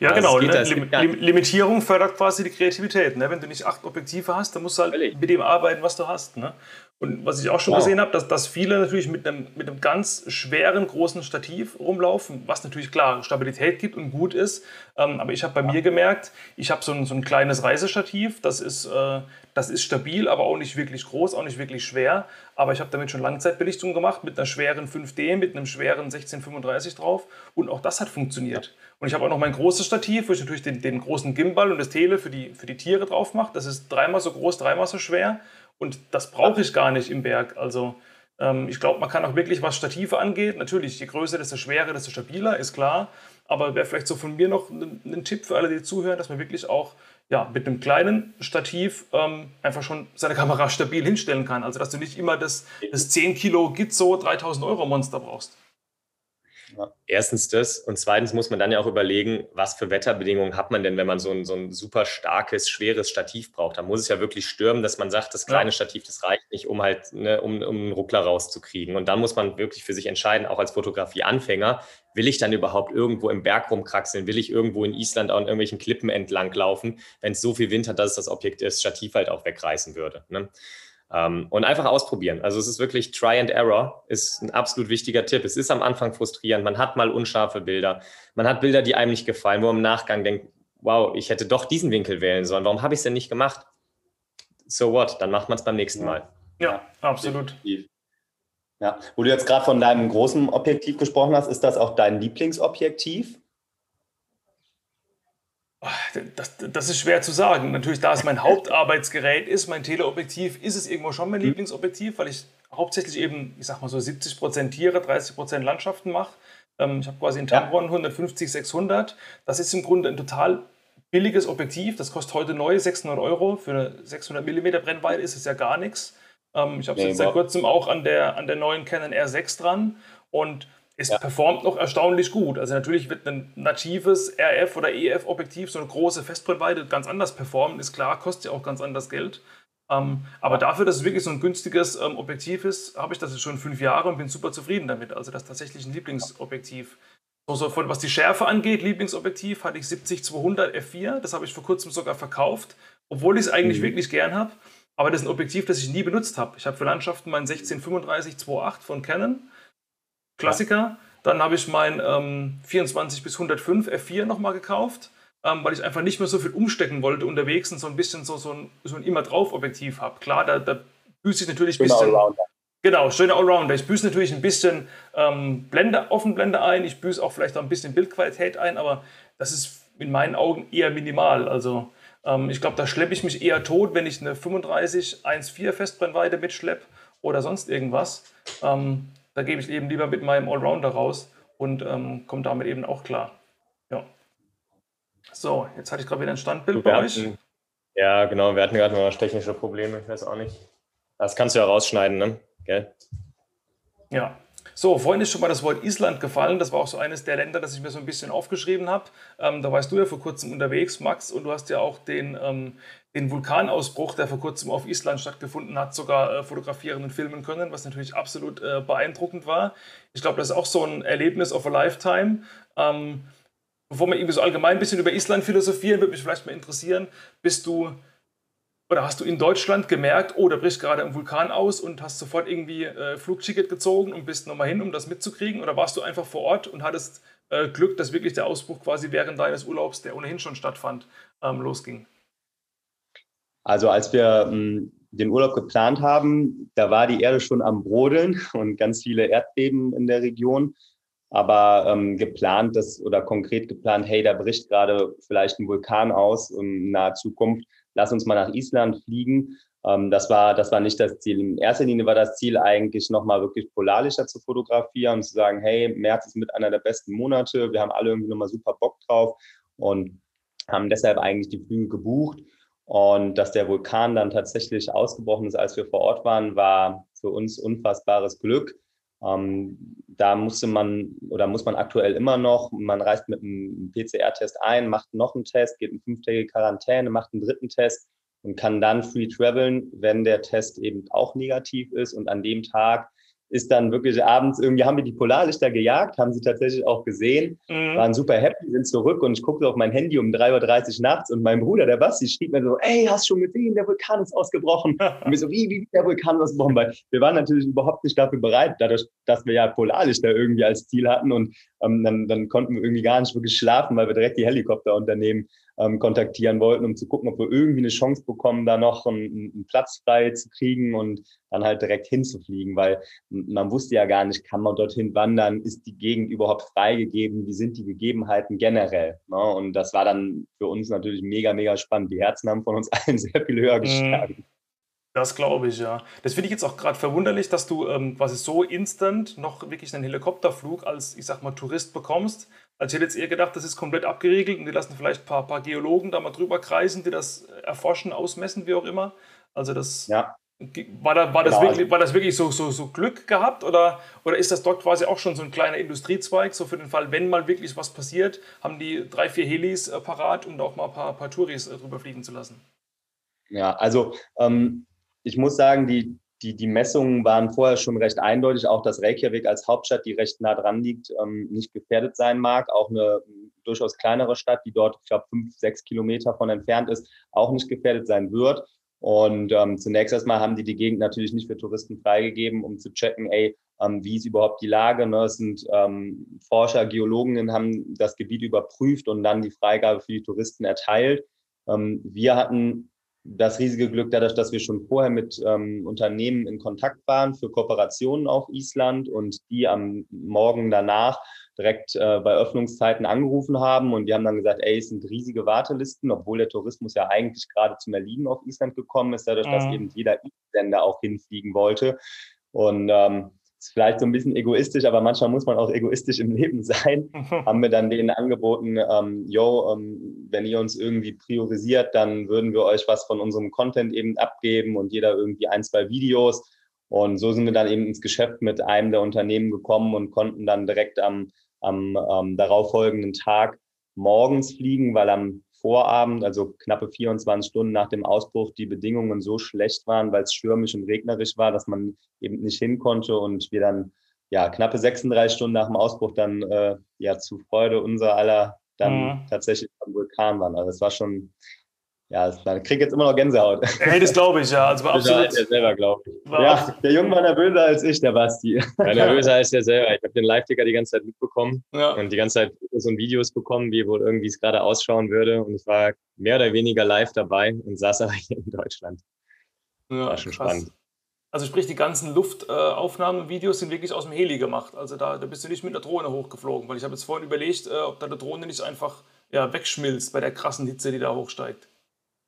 Ja, also genau. Ne? Lim Lim Limitierung fördert quasi die Kreativität. Ne? Wenn du nicht acht Objektive hast, dann musst du halt Völlig. mit dem arbeiten, was du hast. Ne? Und was ich auch schon wow. gesehen habe, dass, dass viele natürlich mit einem, mit einem ganz schweren, großen Stativ rumlaufen, was natürlich klar Stabilität gibt und gut ist. Ähm, aber ich habe bei ja. mir gemerkt, ich habe so ein, so ein kleines Reisestativ, das ist, äh, das ist stabil, aber auch nicht wirklich groß, auch nicht wirklich schwer. Aber ich habe damit schon Langzeitbelichtung gemacht mit einer schweren 5D, mit einem schweren 1635 drauf. Und auch das hat funktioniert. Und ich habe auch noch mein großes Stativ, wo ich natürlich den, den großen Gimbal und das Tele für die, für die Tiere drauf mache. Das ist dreimal so groß, dreimal so schwer. Und das brauche ich gar nicht im Berg. Also ähm, ich glaube, man kann auch wirklich, was Stative angeht, natürlich, je größer, desto schwerer, desto stabiler, ist klar. Aber wäre vielleicht so von mir noch ein, ein, Tipp für alle, die zuhören, dass man wirklich auch ja, mit einem kleinen Stativ ähm, einfach schon seine Kamera stabil hinstellen kann. Also dass du nicht immer das, das 10 Kilo Gizzo 3000 Euro Monster brauchst. Ja. Erstens das und zweitens muss man dann ja auch überlegen, was für Wetterbedingungen hat man denn, wenn man so ein, so ein super starkes, schweres Stativ braucht. Da muss es ja wirklich stürmen, dass man sagt, das kleine ja. Stativ, das reicht nicht, um halt, ne, um, um einen Ruckler rauszukriegen. Und dann muss man wirklich für sich entscheiden, auch als Fotografie-Anfänger, will ich dann überhaupt irgendwo im Berg rumkraxeln? Will ich irgendwo in Island an irgendwelchen Klippen entlang laufen, wenn es so viel Wind hat, dass es das Objekt, das Stativ halt auch wegreißen würde? Ne? Ähm, und einfach ausprobieren. Also es ist wirklich Try and Error, ist ein absolut wichtiger Tipp. Es ist am Anfang frustrierend, man hat mal unscharfe Bilder, man hat Bilder, die einem nicht gefallen, wo man im Nachgang denkt, wow, ich hätte doch diesen Winkel wählen sollen, warum habe ich es denn nicht gemacht? So what, dann macht man es beim nächsten Mal. Ja, absolut. Ja, wo du jetzt gerade von deinem großen Objektiv gesprochen hast, ist das auch dein Lieblingsobjektiv? Das, das, ist schwer zu sagen. Natürlich, da es mein Hauptarbeitsgerät ist, mein Teleobjektiv, ist es irgendwo schon mein mhm. Lieblingsobjektiv, weil ich hauptsächlich eben, ich sag mal so 70% Tiere, 30% Landschaften mache. Ähm, ich habe quasi einen Tamron ja. 150, 600. Das ist im Grunde ein total billiges Objektiv. Das kostet heute neu 600 Euro. Für eine 600 mm Brennweite ist es ja gar nichts. Ähm, ich habe nee, jetzt seit kurzem auch an der, an der neuen Canon R6 dran. Und es ja. performt noch erstaunlich gut. Also natürlich wird ein natives RF oder EF-Objektiv, so eine große Festbrennweite, ganz anders performen, ist klar, kostet ja auch ganz anders Geld. Ähm, aber dafür, dass es wirklich so ein günstiges ähm, Objektiv ist, habe ich das jetzt schon fünf Jahre und bin super zufrieden damit. Also das ist tatsächlich ein Lieblingsobjektiv. So, so von, was die Schärfe angeht, Lieblingsobjektiv hatte ich 70-200 f4. Das habe ich vor kurzem sogar verkauft, obwohl ich es eigentlich mhm. wirklich gern habe. Aber das ist ein Objektiv, das ich nie benutzt habe. Ich habe für Landschaften mein 1635 2.8 von Canon Klassiker. Dann habe ich mein ähm, 24 bis 105 F4 nochmal gekauft, ähm, weil ich einfach nicht mehr so viel umstecken wollte unterwegs und so ein bisschen so, so ein, so ein immer drauf Objektiv habe. Klar, da, da büße ich natürlich ein bisschen. Allrounder. Genau, schöner Allrounder. Ich büße natürlich ein bisschen ähm, Blende, Offenblende ein. Ich büße auch vielleicht auch ein bisschen Bildqualität ein, aber das ist in meinen Augen eher minimal. Also ähm, ich glaube, da schleppe ich mich eher tot, wenn ich eine 35 1.4 Festbrennweite mitschleppe oder sonst irgendwas. Ähm, da gebe ich eben lieber mit meinem Allrounder raus und ähm, komme damit eben auch klar. Ja. So, jetzt hatte ich gerade wieder ein Standbild bei euch. ja, genau, wir hatten gerade noch technische Probleme, ich weiß auch nicht. Das kannst du ja rausschneiden, ne? Gell? Ja. So, vorhin ist schon mal das Wort Island gefallen. Das war auch so eines der Länder, das ich mir so ein bisschen aufgeschrieben habe. Ähm, da warst du ja vor kurzem unterwegs, Max, und du hast ja auch den, ähm, den Vulkanausbruch, der vor kurzem auf Island stattgefunden hat, sogar äh, fotografieren und filmen können, was natürlich absolut äh, beeindruckend war. Ich glaube, das ist auch so ein Erlebnis of a Lifetime. Ähm, bevor wir irgendwie so allgemein ein bisschen über Island philosophieren, würde mich vielleicht mal interessieren, bist du oder hast du in Deutschland gemerkt, oh, da bricht gerade ein Vulkan aus und hast sofort irgendwie äh, Flugticket gezogen und bist nochmal hin, um das mitzukriegen? Oder warst du einfach vor Ort und hattest äh, Glück, dass wirklich der Ausbruch quasi während deines Urlaubs, der ohnehin schon stattfand, ähm, losging? Also als wir ähm, den Urlaub geplant haben, da war die Erde schon am Brodeln (laughs) und ganz viele Erdbeben in der Region. Aber ähm, geplant das oder konkret geplant, hey, da bricht gerade vielleicht ein Vulkan aus in naher Zukunft, lass uns mal nach Island fliegen. Ähm, das, war, das war nicht das Ziel. In erster Linie war das Ziel eigentlich nochmal wirklich polarlicher zu fotografieren und zu sagen, hey, März ist mit einer der besten Monate, wir haben alle irgendwie nochmal super Bock drauf und haben deshalb eigentlich die Flüge gebucht. Und dass der Vulkan dann tatsächlich ausgebrochen ist, als wir vor Ort waren, war für uns unfassbares Glück. Ähm, da musste man oder muss man aktuell immer noch, man reist mit einem PCR-Test ein, macht noch einen Test, geht in fünftägige Quarantäne, macht einen dritten Test und kann dann free traveln, wenn der Test eben auch negativ ist. Und an dem Tag ist dann wirklich abends irgendwie, haben wir die Polarlichter gejagt, haben sie tatsächlich auch gesehen, mhm. waren super happy, sind zurück und ich guckte auf mein Handy um 3.30 Uhr nachts und mein Bruder, der Basti, schrieb mir so, ey, hast du schon gesehen, der Vulkan ist ausgebrochen. (laughs) und wir so, wie, wie, der Vulkan ist ausgebrochen? Weil wir waren natürlich überhaupt nicht dafür bereit, dadurch, dass wir ja Polarlichter irgendwie als Ziel hatten und ähm, dann, dann konnten wir irgendwie gar nicht wirklich schlafen, weil wir direkt die Helikopterunternehmen ähm, kontaktieren wollten, um zu gucken, ob wir irgendwie eine Chance bekommen, da noch einen, einen Platz frei zu kriegen und dann halt direkt hinzufliegen, weil man wusste ja gar nicht, kann man dorthin wandern, ist die Gegend überhaupt freigegeben, wie sind die Gegebenheiten generell. Ne? Und das war dann für uns natürlich mega, mega spannend. Die Herzen haben von uns (laughs) allen sehr viel höher mhm. Das glaube ich, ja. Das finde ich jetzt auch gerade verwunderlich, dass du ähm, quasi so instant noch wirklich einen Helikopterflug als, ich sag mal, Tourist bekommst. Also ich hätte jetzt eher gedacht, das ist komplett abgeriegelt und die lassen vielleicht ein paar, paar Geologen da mal drüber kreisen, die das erforschen, ausmessen, wie auch immer. Also das ja. war, da, war, das genau. wirklich, war das wirklich so, so, so Glück gehabt oder, oder ist das dort quasi auch schon so ein kleiner Industriezweig, so für den Fall, wenn mal wirklich was passiert, haben die drei, vier Helis äh, parat, um da auch mal ein paar, paar Touris äh, drüber fliegen zu lassen? Ja, also ähm, ich muss sagen, die, die, die Messungen waren vorher schon recht eindeutig, auch dass Reykjavik als Hauptstadt, die recht nah dran liegt, ähm, nicht gefährdet sein mag. Auch eine durchaus kleinere Stadt, die dort, ich glaube, fünf, sechs Kilometer von entfernt ist, auch nicht gefährdet sein wird. Und ähm, zunächst erstmal haben die die Gegend natürlich nicht für Touristen freigegeben, um zu checken, ey, ähm, wie ist überhaupt die Lage. Ne? Es sind ähm, Forscher, Geologen haben das Gebiet überprüft und dann die Freigabe für die Touristen erteilt. Ähm, wir hatten das riesige Glück dadurch, dass wir schon vorher mit ähm, Unternehmen in Kontakt waren für Kooperationen auf Island und die am Morgen danach direkt äh, bei Öffnungszeiten angerufen haben und die haben dann gesagt, ey, es sind riesige Wartelisten, obwohl der Tourismus ja eigentlich gerade zum Erliegen auf Island gekommen ist, dadurch, mhm. dass eben jeder Isländer auch hinfliegen wollte. Und ähm, ist vielleicht so ein bisschen egoistisch, aber manchmal muss man auch egoistisch im Leben sein. (laughs) haben wir dann denen angeboten, ähm, yo, ähm, wenn ihr uns irgendwie priorisiert, dann würden wir euch was von unserem Content eben abgeben und jeder irgendwie ein, zwei Videos. Und so sind wir dann eben ins Geschäft mit einem der Unternehmen gekommen und konnten dann direkt am, am ähm, darauffolgenden Tag morgens fliegen, weil am Vorabend, also knappe 24 Stunden nach dem Ausbruch, die Bedingungen so schlecht waren, weil es stürmisch und regnerisch war, dass man eben nicht hin konnte und wir dann ja knappe 36 Stunden nach dem Ausbruch dann äh, ja zu Freude unser aller dann mhm. tatsächlich am Vulkan waren. Also das war schon ja, ich kriege jetzt immer noch Gänsehaut. Hey, das glaube ich, ja. Also (laughs) war absolut, der selber, glaube ich. Ja, der Junge war nervöser als ich, der Basti. (laughs) Ja, nervöser als der selber. Ich habe den Live-Ticker die ganze Zeit mitbekommen ja. und die ganze Zeit Fotos und Videos bekommen, wie wohl irgendwie es gerade ausschauen würde. Und ich war mehr oder weniger live dabei und saß aber hier in Deutschland. Ja, war schon krass. spannend. Also sprich, die ganzen Luftaufnahmen-Videos sind wirklich aus dem Heli gemacht. Also da, da bist du nicht mit der Drohne hochgeflogen, weil ich habe jetzt vorhin überlegt, äh, ob da eine Drohne nicht einfach ja, wegschmilzt bei der krassen Hitze, die da hochsteigt.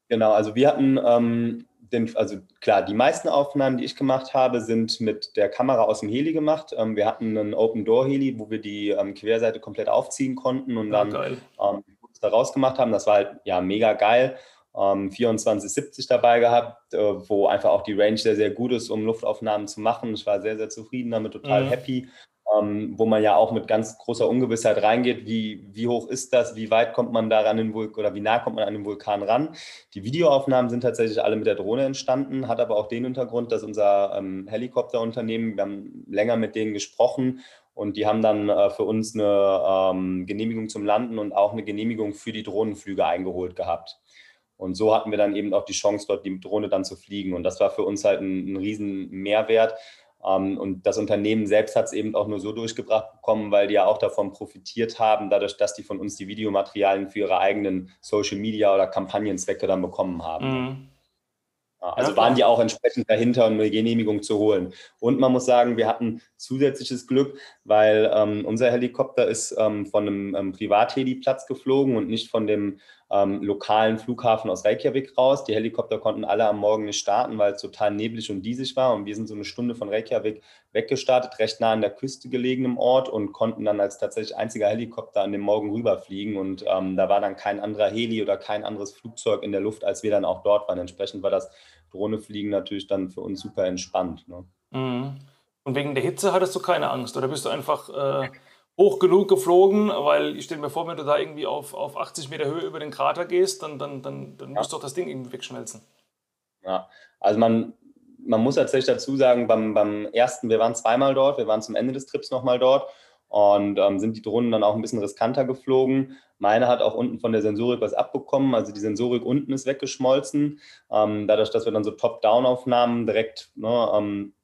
Genau, also wir hatten ähm, den, also klar, die meisten Aufnahmen, die ich gemacht habe, sind mit der Kamera aus dem Heli gemacht. Ähm, wir hatten einen Open Door Heli, wo wir die ähm, Querseite komplett aufziehen konnten und dann ähm, da rausgemacht haben. Das war halt ja mega geil. Ähm, 2470 dabei gehabt, äh, wo einfach auch die Range sehr, sehr gut ist, um Luftaufnahmen zu machen. Ich war sehr, sehr zufrieden damit, total mhm. happy ähm, wo man ja auch mit ganz großer Ungewissheit reingeht, wie, wie hoch ist das, wie weit kommt man da ran den Vulkan oder wie nah kommt man an den Vulkan ran. Die Videoaufnahmen sind tatsächlich alle mit der Drohne entstanden, hat aber auch den Hintergrund, dass unser ähm, Helikopterunternehmen, wir haben länger mit denen gesprochen und die haben dann äh, für uns eine ähm, Genehmigung zum Landen und auch eine Genehmigung für die Drohnenflüge eingeholt gehabt. Und so hatten wir dann eben auch die Chance, dort die Drohne dann zu fliegen. Und das war für uns halt ein, ein riesen Mehrwert, ähm, und das Unternehmen selbst hat es eben auch nur so durchgebracht bekommen, weil die ja auch davon profitiert haben, dadurch, dass die von uns die Videomaterialien für ihre eigenen Social Media oder Kampagnenzwecke dann bekommen haben. Mhm. Also waren die auch entsprechend dahinter, um eine Genehmigung zu holen. Und man muss sagen, wir hatten zusätzliches Glück, weil ähm, unser Helikopter ist ähm, von einem ähm, Privatheli-Platz geflogen und nicht von dem ähm, lokalen Flughafen aus Reykjavik raus. Die Helikopter konnten alle am Morgen nicht starten, weil es total neblig und diesig war. Und wir sind so eine Stunde von Reykjavik weggestartet, recht nah an der Küste gelegenem Ort und konnten dann als tatsächlich einziger Helikopter an dem Morgen rüberfliegen. Und ähm, da war dann kein anderer Heli oder kein anderes Flugzeug in der Luft, als wir dann auch dort waren. Entsprechend war das Drohnefliegen natürlich dann für uns super entspannt. Ne? Mhm. Und wegen der Hitze hattest du keine Angst oder bist du einfach äh, hoch genug geflogen? Weil ich stelle mir vor, wenn du da irgendwie auf, auf 80 Meter Höhe über den Krater gehst, dann, dann, dann, dann ja. muss doch das Ding irgendwie wegschmelzen. Ja, also man, man muss tatsächlich dazu sagen, beim, beim ersten, wir waren zweimal dort, wir waren zum Ende des Trips nochmal dort und ähm, sind die Drohnen dann auch ein bisschen riskanter geflogen. Meine hat auch unten von der Sensorik was abbekommen, also die Sensorik unten ist weggeschmolzen. Ähm, dadurch, dass wir dann so Top-Down-Aufnahmen direkt ne, ähm,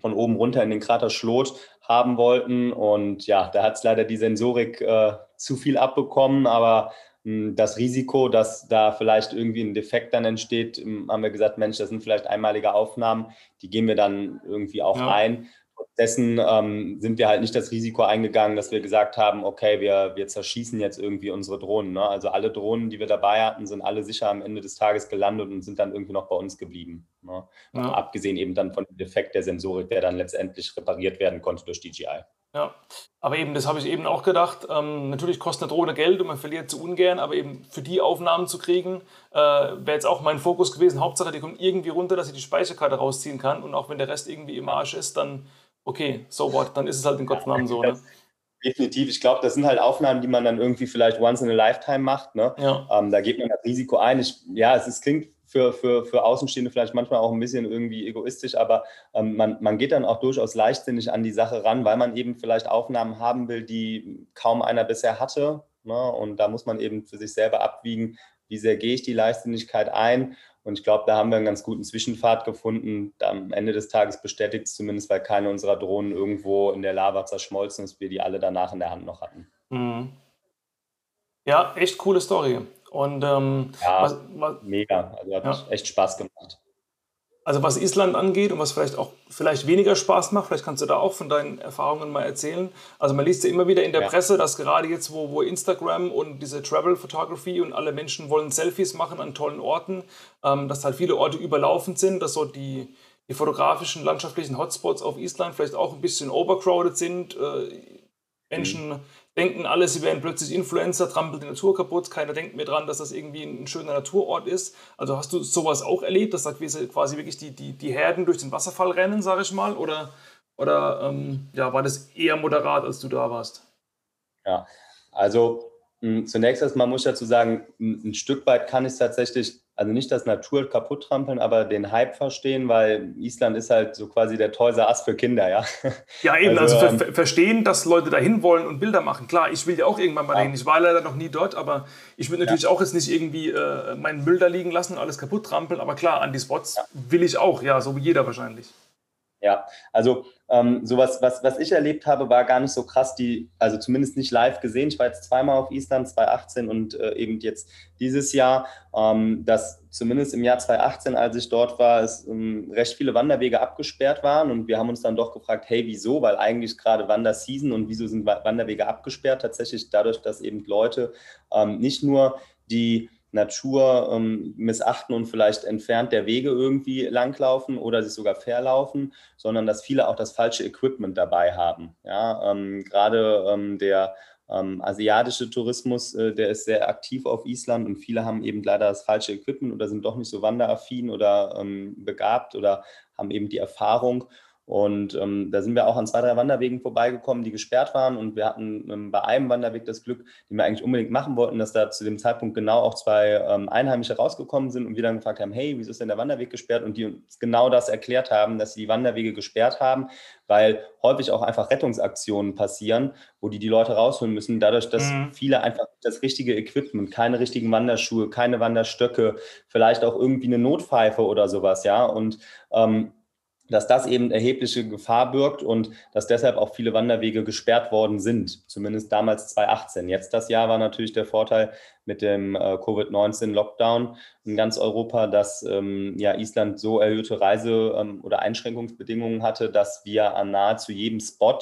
von oben runter in den Krater Schlot haben wollten. Und ja, da hat es leider die Sensorik äh, zu viel abbekommen, aber hm, das Risiko, dass da vielleicht irgendwie ein Defekt dann entsteht, hm, haben wir gesagt, Mensch, das sind vielleicht einmalige Aufnahmen, die gehen wir dann irgendwie auch ja. ein dessen ähm, sind wir halt nicht das Risiko eingegangen, dass wir gesagt haben, okay, wir, wir zerschießen jetzt irgendwie unsere Drohnen. Ne? Also alle Drohnen, die wir dabei hatten, sind alle sicher am Ende des Tages gelandet und sind dann irgendwie noch bei uns geblieben. Ne? Ja. Abgesehen eben dann von dem Defekt der Sensorik, der dann letztendlich repariert werden konnte durch DJI. Ja, aber eben, das habe ich eben auch gedacht. Ähm, natürlich kostet eine Drohne Geld und man verliert zu ungern, aber eben für die Aufnahmen zu kriegen, äh, wäre jetzt auch mein Fokus gewesen. Hauptsache, die kommt irgendwie runter, dass ich die Speicherkarte rausziehen kann und auch wenn der Rest irgendwie im Arsch ist, dann okay, so what, dann ist es halt in Gottes Namen so. Ne? (laughs) Definitiv. Ich glaube, das sind halt Aufnahmen, die man dann irgendwie vielleicht once in a lifetime macht. Ne? Ja. Ähm, da geht man das Risiko ein. Ich, ja, es ist, klingt für, für, für Außenstehende vielleicht manchmal auch ein bisschen irgendwie egoistisch, aber ähm, man, man geht dann auch durchaus leichtsinnig an die Sache ran, weil man eben vielleicht Aufnahmen haben will, die kaum einer bisher hatte. Ne? Und da muss man eben für sich selber abwiegen, wie sehr gehe ich die Leichtsinnigkeit ein und ich glaube, da haben wir einen ganz guten Zwischenpfad gefunden. Am Ende des Tages bestätigt es zumindest, weil keine unserer Drohnen irgendwo in der Lava zerschmolzen ist, wir die alle danach in der Hand noch hatten. Mhm. Ja, echt coole Story. Und ähm, ja, was, was, mega. Also hat ja. echt Spaß gemacht. Also was Island angeht und was vielleicht auch vielleicht weniger Spaß macht, vielleicht kannst du da auch von deinen Erfahrungen mal erzählen. Also man liest ja immer wieder in der ja. Presse, dass gerade jetzt, wo, wo Instagram und diese Travel Photography und alle Menschen wollen Selfies machen an tollen Orten, ähm, dass halt viele Orte überlaufen sind, dass so die, die fotografischen, landschaftlichen Hotspots auf Island vielleicht auch ein bisschen overcrowded sind. Äh, Menschen mhm denken alle, sie wären plötzlich Influencer, trampelt die Natur kaputt, keiner denkt mehr dran, dass das irgendwie ein schöner Naturort ist. Also hast du sowas auch erlebt, dass da quasi wirklich die, die, die Herden durch den Wasserfall rennen, sage ich mal? Oder, oder ähm, ja, war das eher moderat, als du da warst? Ja, also zunächst erstmal muss ich dazu sagen, ein, ein Stück weit kann ich es tatsächlich also nicht das Natur kaputt trampeln, aber den Hype verstehen, weil Island ist halt so quasi der Toys Ass für Kinder, ja. (laughs) Ja, eben, also, also ver ähm, verstehen, dass Leute dahin wollen und Bilder machen. Klar, ich will ja auch irgendwann mal ja. dahin. Ich war leider noch nie dort, aber ich würde natürlich ja. auch jetzt nicht irgendwie äh, meinen Müll da liegen lassen und alles kaputt trampeln. Aber klar, an die Spots ja. will ich auch, ja, so wie jeder wahrscheinlich. Ja, also ähm, sowas, was, was ich erlebt habe, war gar nicht so krass, die, also zumindest nicht live gesehen. Ich war jetzt zweimal auf Island, 2018 und äh, eben jetzt dieses Jahr, ähm, dass zumindest im Jahr 2018, als ich dort war, es ähm, recht viele Wanderwege abgesperrt waren und wir haben uns dann doch gefragt, hey, wieso? Weil eigentlich gerade Wanderseason und wieso sind Wanderwege abgesperrt? Tatsächlich dadurch, dass eben Leute ähm, nicht nur die Natur ähm, missachten und vielleicht entfernt der Wege irgendwie langlaufen oder sich sogar verlaufen, sondern dass viele auch das falsche Equipment dabei haben. Ja, ähm, gerade ähm, der ähm, asiatische Tourismus, äh, der ist sehr aktiv auf Island und viele haben eben leider das falsche Equipment oder sind doch nicht so wanderaffin oder ähm, begabt oder haben eben die Erfahrung und ähm, da sind wir auch an zwei, drei Wanderwegen vorbeigekommen, die gesperrt waren. Und wir hatten ähm, bei einem Wanderweg das Glück, den wir eigentlich unbedingt machen wollten, dass da zu dem Zeitpunkt genau auch zwei ähm, Einheimische rausgekommen sind und wir dann gefragt haben, hey, wieso ist denn der Wanderweg gesperrt? Und die uns genau das erklärt haben, dass sie die Wanderwege gesperrt haben, weil häufig auch einfach Rettungsaktionen passieren, wo die die Leute rausholen müssen, dadurch, dass mhm. viele einfach das richtige Equipment, keine richtigen Wanderschuhe, keine Wanderstöcke, vielleicht auch irgendwie eine Notpfeife oder sowas, ja. Und ähm, dass das eben erhebliche Gefahr birgt und dass deshalb auch viele Wanderwege gesperrt worden sind, zumindest damals 2018. Jetzt das Jahr war natürlich der Vorteil mit dem äh, Covid-19-Lockdown in ganz Europa, dass ähm, ja, Island so erhöhte Reise- ähm, oder Einschränkungsbedingungen hatte, dass wir an nahezu jedem Spot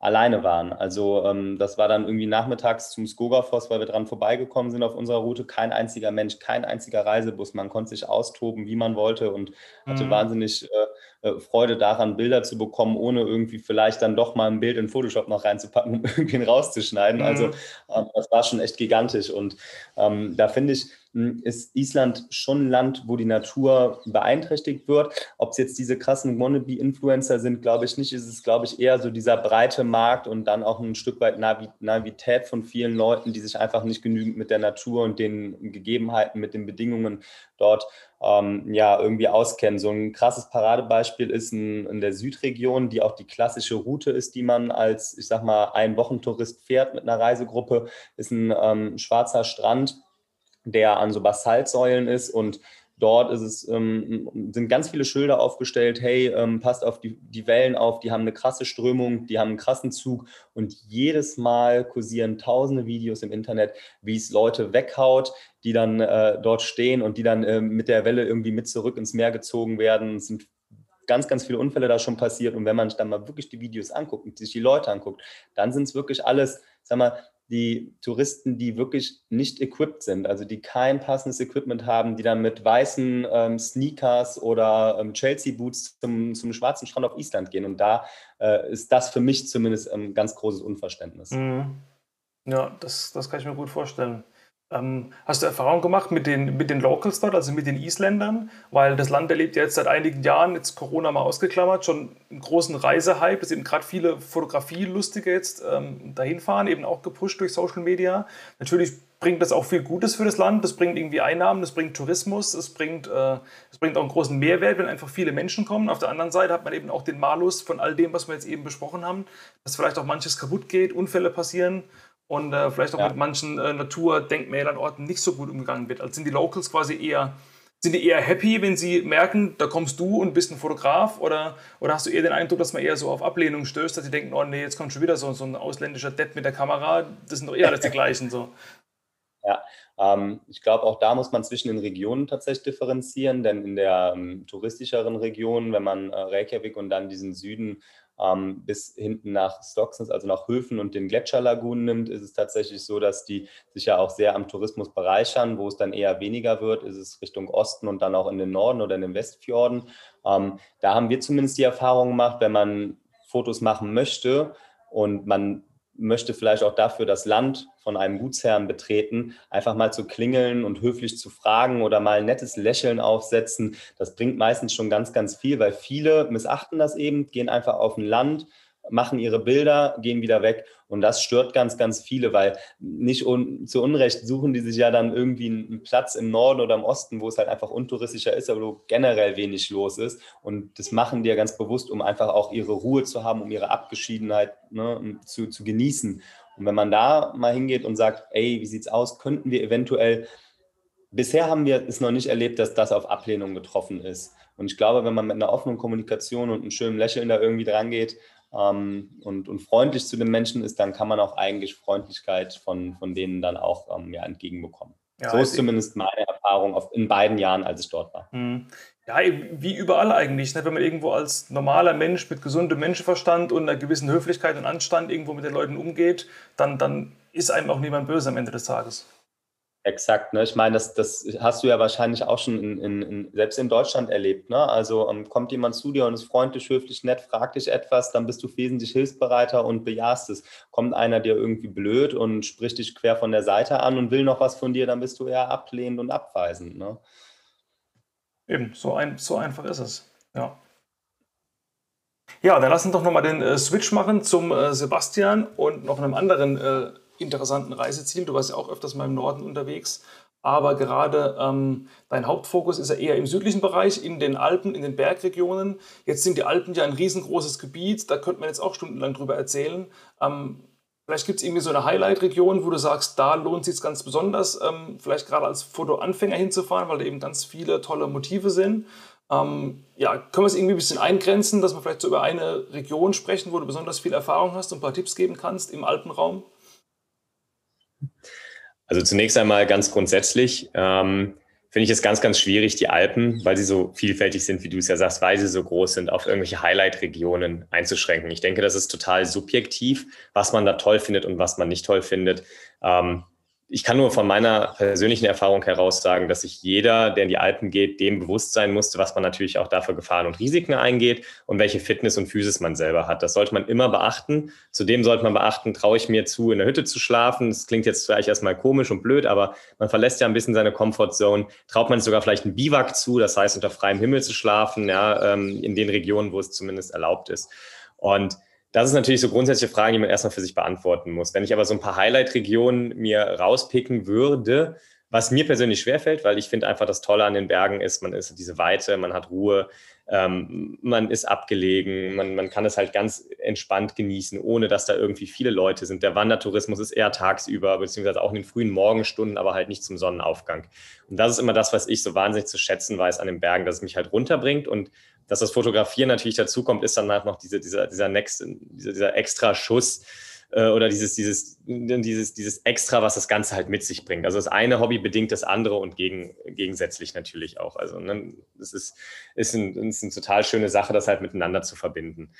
alleine waren. Also ähm, das war dann irgendwie nachmittags zum Skogafoss, weil wir dran vorbeigekommen sind auf unserer Route. Kein einziger Mensch, kein einziger Reisebus. Man konnte sich austoben, wie man wollte und hatte mhm. wahnsinnig äh, äh, Freude daran, Bilder zu bekommen, ohne irgendwie vielleicht dann doch mal ein Bild in Photoshop noch reinzupacken, um (laughs) irgendwie rauszuschneiden. Also, mhm. Also ähm, das war schon echt gigantisch. Und ähm, da finde ich, ist Island schon ein Land, wo die Natur beeinträchtigt wird. Ob es jetzt diese krassen Wannabe-Influencer sind, glaube ich nicht. Ist es, glaube ich, eher so dieser breite Markt und dann auch ein Stück weit Navi Navität von vielen Leuten, die sich einfach nicht genügend mit der Natur und den Gegebenheiten, mit den Bedingungen dort ähm, ja irgendwie auskennen. So ein krasses Paradebeispiel ist in, in, der Südregion, die auch die klassische Route ist, die man als, ich sag mal, ein Wochentourist fährt mit einer Reisegruppe, ist ein ähm, schwarzer Strand der an so Basaltsäulen ist und dort ist es, ähm, sind ganz viele Schilder aufgestellt, hey, ähm, passt auf die, die Wellen auf, die haben eine krasse Strömung, die haben einen krassen Zug und jedes Mal kursieren tausende Videos im Internet, wie es Leute weghaut, die dann äh, dort stehen und die dann äh, mit der Welle irgendwie mit zurück ins Meer gezogen werden. Es sind ganz, ganz viele Unfälle da schon passiert und wenn man sich dann mal wirklich die Videos anguckt und sich die Leute anguckt, dann sind es wirklich alles, sag mal, die Touristen, die wirklich nicht equipped sind, also die kein passendes Equipment haben, die dann mit weißen ähm, Sneakers oder ähm, Chelsea-Boots zum, zum schwarzen Strand auf Island gehen. Und da äh, ist das für mich zumindest ein ganz großes Unverständnis. Mhm. Ja, das, das kann ich mir gut vorstellen. Ähm, hast du Erfahrung gemacht mit den, mit den Locals dort, also mit den Isländern? Weil das Land erlebt ja jetzt seit einigen Jahren, jetzt Corona mal ausgeklammert, schon einen großen Reisehype. Es sind gerade viele Fotografielustige jetzt ähm, dahin fahren, eben auch gepusht durch Social Media. Natürlich bringt das auch viel Gutes für das Land. Das bringt irgendwie Einnahmen, das bringt Tourismus, es bringt, äh, bringt auch einen großen Mehrwert, wenn einfach viele Menschen kommen. Auf der anderen Seite hat man eben auch den Malus von all dem, was wir jetzt eben besprochen haben, dass vielleicht auch manches kaputt geht, Unfälle passieren und äh, vielleicht auch ja. mit manchen äh, Naturdenkmälern, Orten nicht so gut umgegangen wird. Also sind die Locals quasi eher, sind die eher happy, wenn sie merken, da kommst du und bist ein Fotograf? Oder, oder hast du eher den Eindruck, dass man eher so auf Ablehnung stößt, dass sie denken, oh nee, jetzt kommt schon wieder so, so ein ausländischer Depp mit der Kamera, das sind doch eher alles die (laughs) gleichen so. Ja, ähm, ich glaube, auch da muss man zwischen den Regionen tatsächlich differenzieren, denn in der ähm, touristischeren Region, wenn man äh, Reykjavik und dann diesen Süden ähm, bis hinten nach Stocksness, also nach Höfen und den Gletscherlagunen nimmt, ist es tatsächlich so, dass die sich ja auch sehr am Tourismus bereichern. Wo es dann eher weniger wird, ist es Richtung Osten und dann auch in den Norden oder in den Westfjorden. Ähm, da haben wir zumindest die Erfahrung gemacht, wenn man Fotos machen möchte und man möchte vielleicht auch dafür das Land von einem Gutsherrn betreten, einfach mal zu klingeln und höflich zu fragen oder mal ein nettes Lächeln aufsetzen. Das bringt meistens schon ganz, ganz viel, weil viele missachten das eben, gehen einfach auf ein Land, machen ihre Bilder, gehen wieder weg. Und das stört ganz, ganz viele, weil nicht un zu Unrecht suchen die sich ja dann irgendwie einen Platz im Norden oder im Osten, wo es halt einfach untouristischer ist, aber wo generell wenig los ist. Und das machen die ja ganz bewusst, um einfach auch ihre Ruhe zu haben, um ihre Abgeschiedenheit ne, zu, zu genießen. Und wenn man da mal hingeht und sagt, ey, wie sieht's aus, könnten wir eventuell Bisher haben wir es noch nicht erlebt, dass das auf Ablehnung getroffen ist. Und ich glaube, wenn man mit einer offenen Kommunikation und einem schönen Lächeln da irgendwie dran geht ähm, und, und freundlich zu den Menschen ist, dann kann man auch eigentlich Freundlichkeit von, von denen dann auch ähm, ja, entgegenbekommen. Ja, so ist zumindest meine Erfahrung auf, in beiden Jahren, als ich dort war. Mhm. Ja, wie überall eigentlich. Ne? Wenn man irgendwo als normaler Mensch mit gesundem Menschenverstand und einer gewissen Höflichkeit und Anstand irgendwo mit den Leuten umgeht, dann, dann ist einem auch niemand böse am Ende des Tages. Exakt, ne? Ich meine, das, das hast du ja wahrscheinlich auch schon in, in, in, selbst in Deutschland erlebt. Ne? Also um, kommt jemand zu dir und ist freundlich, höflich, nett, fragt dich etwas, dann bist du wesentlich hilfsbereiter und bejahst es. Kommt einer dir irgendwie blöd und spricht dich quer von der Seite an und will noch was von dir, dann bist du eher ablehnend und abweisend. Ne? Eben, so, ein, so einfach ist es. Ja. Ja, dann lass uns doch nochmal den äh, Switch machen zum äh, Sebastian und noch einem anderen äh, interessanten Reiseziel. Du warst ja auch öfters mal im Norden unterwegs. Aber gerade ähm, dein Hauptfokus ist ja eher im südlichen Bereich, in den Alpen, in den Bergregionen. Jetzt sind die Alpen ja ein riesengroßes Gebiet, da könnte man jetzt auch stundenlang drüber erzählen. Ähm, vielleicht gibt es irgendwie so eine Highlight-Region, wo du sagst, da lohnt es sich ganz besonders, ähm, vielleicht gerade als Fotoanfänger hinzufahren, weil da eben ganz viele tolle Motive sind. Ähm, ja, können wir es irgendwie ein bisschen eingrenzen, dass wir vielleicht so über eine Region sprechen, wo du besonders viel Erfahrung hast und ein paar Tipps geben kannst im Alpenraum? Also zunächst einmal ganz grundsätzlich, ähm, finde ich es ganz, ganz schwierig, die Alpen, weil sie so vielfältig sind, wie du es ja sagst, weil sie so groß sind, auf irgendwelche Highlight-Regionen einzuschränken. Ich denke, das ist total subjektiv, was man da toll findet und was man nicht toll findet. Ähm, ich kann nur von meiner persönlichen Erfahrung heraus sagen, dass sich jeder, der in die Alpen geht, dem bewusst sein musste, was man natürlich auch dafür Gefahren und Risiken eingeht und welche Fitness und Physis man selber hat. Das sollte man immer beachten. Zudem sollte man beachten, traue ich mir zu, in der Hütte zu schlafen. Das klingt jetzt vielleicht erstmal komisch und blöd, aber man verlässt ja ein bisschen seine Comfortzone. Traut man sogar vielleicht ein Biwak zu, das heißt unter freiem Himmel zu schlafen, ja, ähm, in den Regionen, wo es zumindest erlaubt ist. Und das ist natürlich so grundsätzliche Fragen, die man erstmal für sich beantworten muss. Wenn ich aber so ein paar Highlight-Regionen mir rauspicken würde, was mir persönlich schwerfällt, weil ich finde einfach das Tolle an den Bergen ist, man ist diese Weite, man hat Ruhe, ähm, man ist abgelegen, man, man kann es halt ganz entspannt genießen, ohne dass da irgendwie viele Leute sind. Der Wandertourismus ist eher tagsüber, beziehungsweise auch in den frühen Morgenstunden, aber halt nicht zum Sonnenaufgang. Und das ist immer das, was ich so wahnsinnig zu schätzen weiß an den Bergen, dass es mich halt runterbringt und dass das Fotografieren natürlich dazu kommt, ist dann halt noch diese, dieser, dieser, next, dieser, dieser extra Schuss äh, oder dieses, dieses, dieses, dieses Extra, was das Ganze halt mit sich bringt. Also das eine Hobby bedingt das andere und gegen, gegensätzlich natürlich auch. Also ne, es ist, ist, ein, ist eine total schöne Sache, das halt miteinander zu verbinden.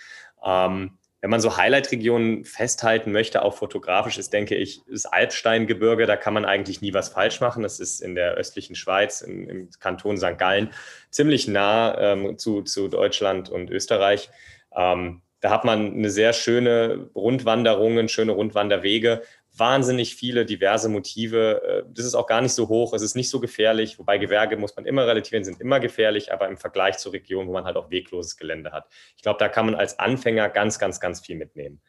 Ähm, wenn man so Highlight-Regionen festhalten möchte, auch fotografisch, ist, denke ich, das Alpsteingebirge, da kann man eigentlich nie was falsch machen. Das ist in der östlichen Schweiz, im, im Kanton St. Gallen, ziemlich nah ähm, zu, zu Deutschland und Österreich. Ähm, da hat man eine sehr schöne Rundwanderungen, schöne Rundwanderwege, wahnsinnig viele diverse Motive. Äh, das ist auch gar nicht so hoch, es ist nicht so gefährlich, wobei Gewerke muss man immer relativieren, sind immer gefährlich, aber im Vergleich zur Region, wo man halt auch wegloses Gelände hat. Ich glaube, da kann man als Anfänger ganz, ganz, ganz viel mitnehmen.